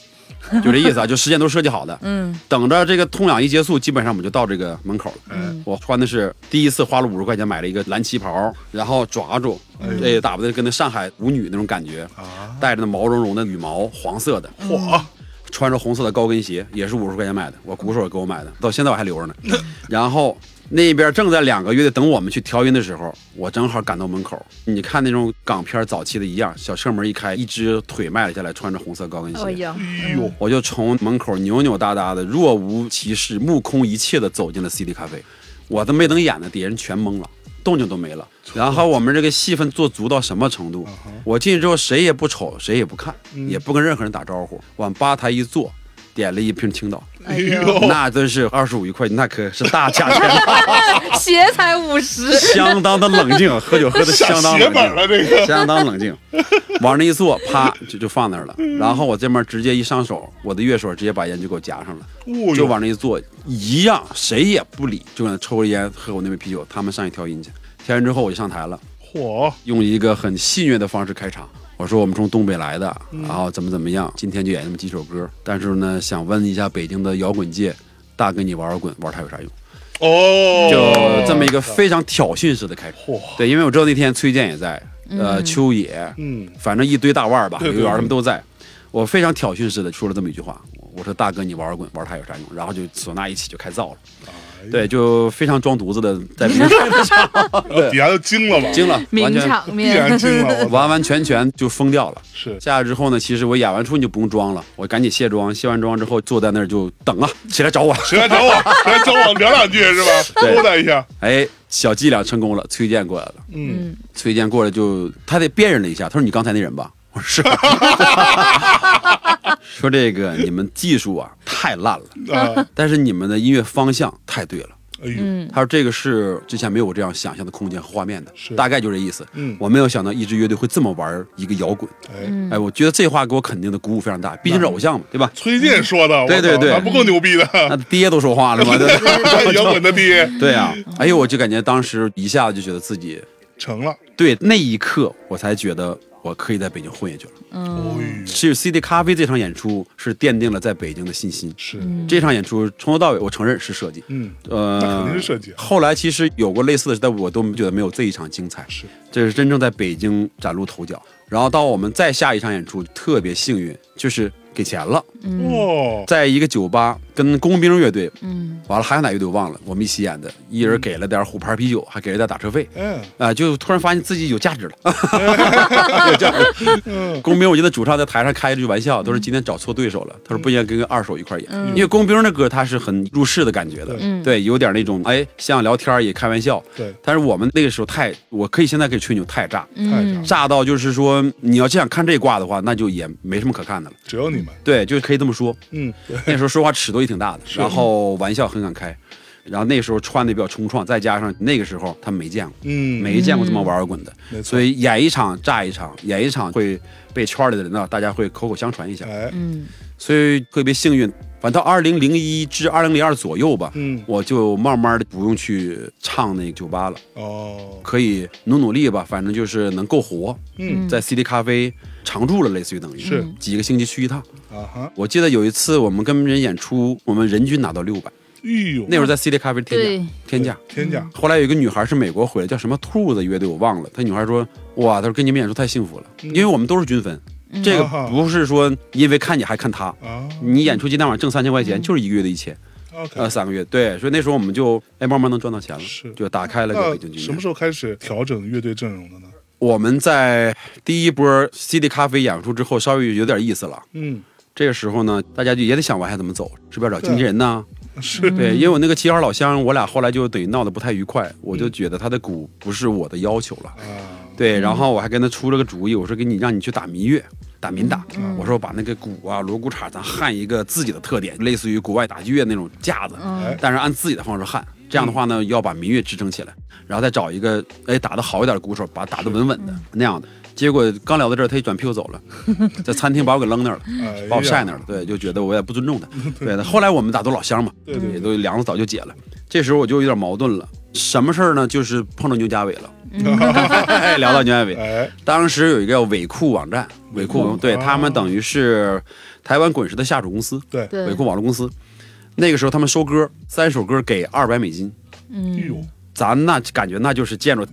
就这意思啊，就时间都设计好的，嗯。等着这个痛痒一结束，基本上我们就到这个门口了。嗯，我穿的是第一次花了五十块钱买了一个蓝旗袍，然后抓住，哎这打扮的跟那上海舞女那种感觉，啊，带着那毛茸茸的羽毛，黄色的，嚯，穿着红色的高跟鞋，也是五十块钱买的，我鼓手也给我买的，到现在我还留着呢。然后那边正在两个乐队等我们去调音的时候，我正好赶到门口。你看那种港片早期的一样，小车门一开，一只腿迈了下来，穿着红色高跟鞋。哎呀，哎呦，我就从门口扭扭哒哒的、若无其事、目空一切的走进了 CD 咖啡，我都没等演呢，底下人全懵了，动静都没了。然后我们这个戏份做足到什么程度？我进去之后谁也不瞅，谁也不看，也不跟任何人打招呼，往吧台一坐，点了一瓶青岛，哎那真是二十五一块，那可是大价钱了，鞋才五十，相当的冷静，喝酒喝的相当冷静。这个，相当冷静，往那一坐，啪就就放那儿了。然后我这边直接一上手，我的乐手直接把烟就给我夹上了。哦就，往那一坐，一样谁也不理，就搁那抽着烟喝我那杯啤酒。他们上去调音去，调完之后我就上台了，嚯，用一个很戏谑的方式开场。我说我们从东北来的，然后怎么怎么样，今天就演那么几首歌。但是呢，想问一下北京的摇滚界，大哥你玩摇滚，玩它有啥用？哦，就这么一个非常挑衅式的开场。嚯，对，因为我知道那天崔健也在，呃，秋野，嗯，反正一堆大腕儿吧，刘源他们都在。我非常挑衅似的说了这么一句话，我说大哥你玩摇滚，玩它有啥用？然后就唢呐一起就开造了，哎对，就非常装犊子的在 底下都惊了吧？惊了，完名全场必然。惊了，完完全全就疯掉了。是下来之后呢，其实我演完出你就不用装了，我赶紧卸妆，卸完妆之后坐在那儿就等啊，起来找我。谁来找我？谁来找我聊两句是吧？对勾搭一下，哎，小伎俩成功了，崔健过来了。嗯，崔健过来就他得辨认了一下，他说你刚才那人吧？我说是。说这个 你们技术啊太烂了，啊，但是你们的音乐方向太对了。哎呦，嗯，他说这个是之前没有我这样想象的空间和画面的，是。大概就这意思。嗯。我没有想到一支乐队会这么玩一个摇滚，哎，哎，我觉得这话给我肯定的鼓舞非常大，毕竟是偶像嘛，对吧？崔健说的，对对对。还不够牛逼的，那爹都说话了嘛，对 摇滚的爹对啊，哎呦，我就感觉当时一下子就觉得自己成了，对那一刻，我才觉得我可以在北京混下去了。哦呦，其实 CD 咖啡这场演出是奠定了在北京的信心。是，这场演出从头到尾，我承认是设计。嗯，呃，肯定是设计后来其实有过类似的，但我都觉得没有这一场精彩。是，这是真正在北京崭露头角。然后到我们再下一场演出，特别幸运，就是给钱了，哦，在一个酒吧跟工兵乐队，嗯，完了还有哪乐队我忘了，我们一起演的，一人给了点虎牌啤酒，还给了点打车费。嗯，啊、就突然发现自己有价值了，有价值。工兵，我记得主唱在台上开一句玩笑，都是今天找错对手了。他说不应该跟个二手一块演，因为工兵的歌他是很入世的感觉的，嗯。对，有点那种哎像聊天也开玩笑。对，但是我们那个时候太，我可以现在可以吹牛太炸，太炸，炸到就是说你要这样看这卦的话，那就也没什么可看的了。只有你们，对，就可以这么说。嗯，那时候说话尺度也挺大的，然后玩笑很敢开，然后那时候穿的比较冲撞，再加上那个时候他们没见过。嗯，没见过这么玩摇滚的，没错。所以演一场炸一场，演一场会被圈里的人呢，大家会口口相传一下，哎，嗯，所以特别幸运。反正到二零零一至二零零二左右吧，嗯，我就慢慢的不用去唱那个酒吧了，哦，可以努努力吧，反正就是能够活，嗯，在 CD 咖啡常住了，类似于等于是。几个星期去一趟。啊哈，我记得有一次我们跟人演出，我们人均拿到六百，哎呦，那会儿在 CD 咖啡天价，天价。天价，后来有一个女孩是美国回来，叫什么兔子乐队，我忘了。她女孩说：“哇，她说跟你们演出太幸福了，因为我们都是均分，这个不是说因为看你还看他，啊。你演出今天晚上挣三千块钱，就是一个月的一千。呃，三个月，对，所以那时候我们就哎慢慢能赚到钱了，是。就打开了个北京军。什么时候开始调整乐队阵容的呢？我们在第一波 CD 咖啡演出之后，稍微有点意思了。嗯，这个时候呢，大家就也得想往下怎么走，是不是要找经纪人呢？是，对，因为我那个七号老乡，我俩后来就等于闹得不太愉快，我就觉得他的鼓不是我的要求了。啊，对，然后我还跟他出了个主意，我说给你让你去打民乐，打民打。我说把那个鼓啊、锣鼓镲咱焊一个自己的特点，类似于国外打击乐那种架子，哎，但是按自己的方式焊。这样的话呢，要把民乐支撑起来，然后再找一个哎打得好一点的鼓手，把打得稳稳的那样的。结果刚聊到这儿，他一转屁股走了，在餐厅把我给扔那儿了。把我晒那儿了，对，就觉得我也不尊重他。对的，后来我们打都老乡嘛，对对也都梁子早就解了。这时候我就有点矛盾了，什么事儿呢？就是碰到牛家伟了，聊到牛家伟。哎，当时有一个叫伟酷网站，伟酷酷对哦他们等于是台湾滚石的下属公司，对，对。伟酷网络公司。那个时候他们收歌，三首歌给二百美金，哎呦，嗯，咱那感觉那就是见着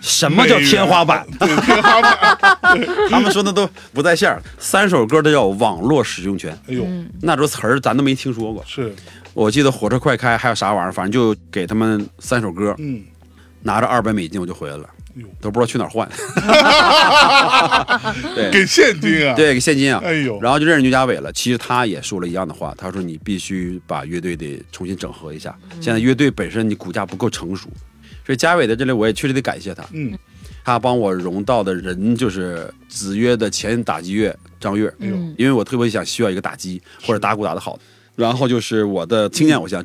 什么叫天花板？天花板。他们说的都不在线儿。三首歌都叫网络使用权，哎呦，那种词儿咱都没听说过。是，我记得火车快开还有啥玩意儿，反正就给他们三首歌，嗯，拿着二百美金我就回来了哎呦，都不知道去哪儿换。对给现金啊？，对，给现金啊。哎呦，然后就认识牛家伟了。其实他也说了一样的话，他说你必须把乐队得重新整合一下。现在乐队本身你骨架不够成熟，所以家伟在这里我也确实得感谢他。嗯，他帮我融到的人就是子曰的前打击乐张悦，嗯因为我特别想需要一个打击或者打鼓打得好的。然后就是我的青年偶像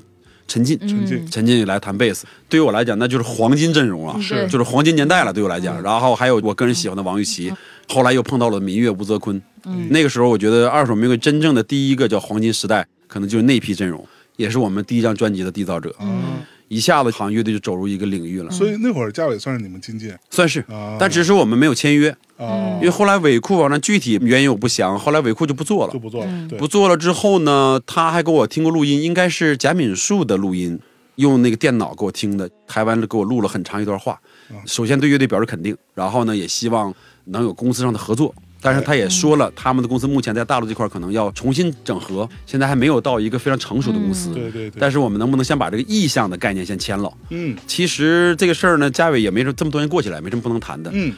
陈进，陈进嗯陈进来弹贝斯，对于我来讲那就是黄金阵容啊，是。就是黄金年代了，对我来讲。然后还有我个人喜欢的王玉琦，后来又碰到了民乐吴泽坤。那个时候我觉得二手玫瑰真正的第一个叫黄金时代，可能就是那批阵容，也是我们第一张专辑的缔造者。一下子好像乐队就走入一个领域了，所以那会儿嘉伟算是你们经纪人算是啊，但只是我们没有签约，啊因，为后来尾库网站具体原因我不详，后来尾库就不做了。就。不做了，对，不做了之后呢，他还给我听过录音，应该是贾敏树的录音，用那个电脑给我听的，台湾给我录了很长一段话。首先对乐队表示肯定，然后呢也希望能有公司上的合作。但是他也说了，他们的公司目前在大陆这块可能要重新整合，现在还没有到一个非常成熟的公司。对对对，但是我们能不能先把这个意向的概念先签了？嗯其实这个事儿呢，嘉伟也没什么这么多年过起来，没什么不能谈的。嗯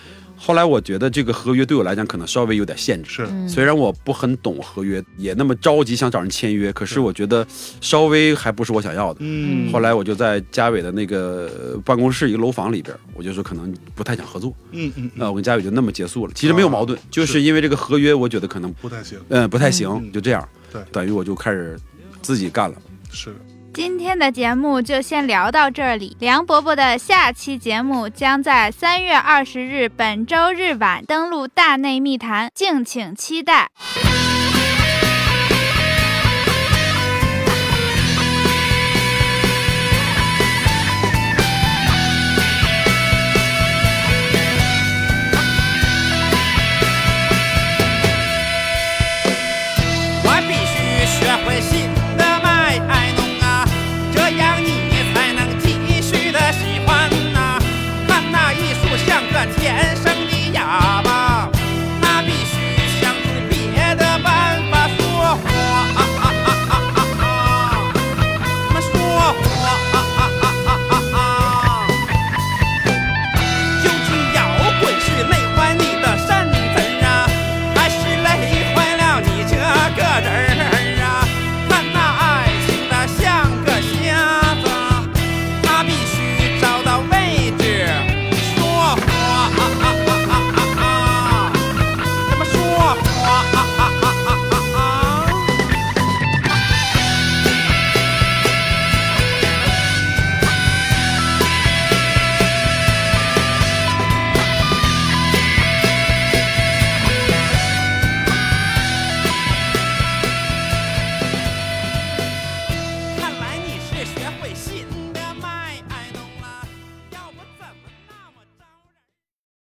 后来我觉得这个合约对我来讲可能稍微有点限制。是，虽然我不很懂合约，也那么着急想找人签约，可是我觉得稍微还不是我想要的。嗯后来我就在嘉伟的那个呃办公室一个楼房里边，我就说可能不太想合作，嗯嗯嗯，那我跟嘉伟就那么结束了。其实没有矛盾，就是因为这个合约，我觉得可能不太行，嗯不太行，嗯就这样。对等于我就开始自己干了。是，今天的节目就先聊到这里。梁伯伯的下期节目将在三月二十日本周日晚登陆大内密谈，敬请期待。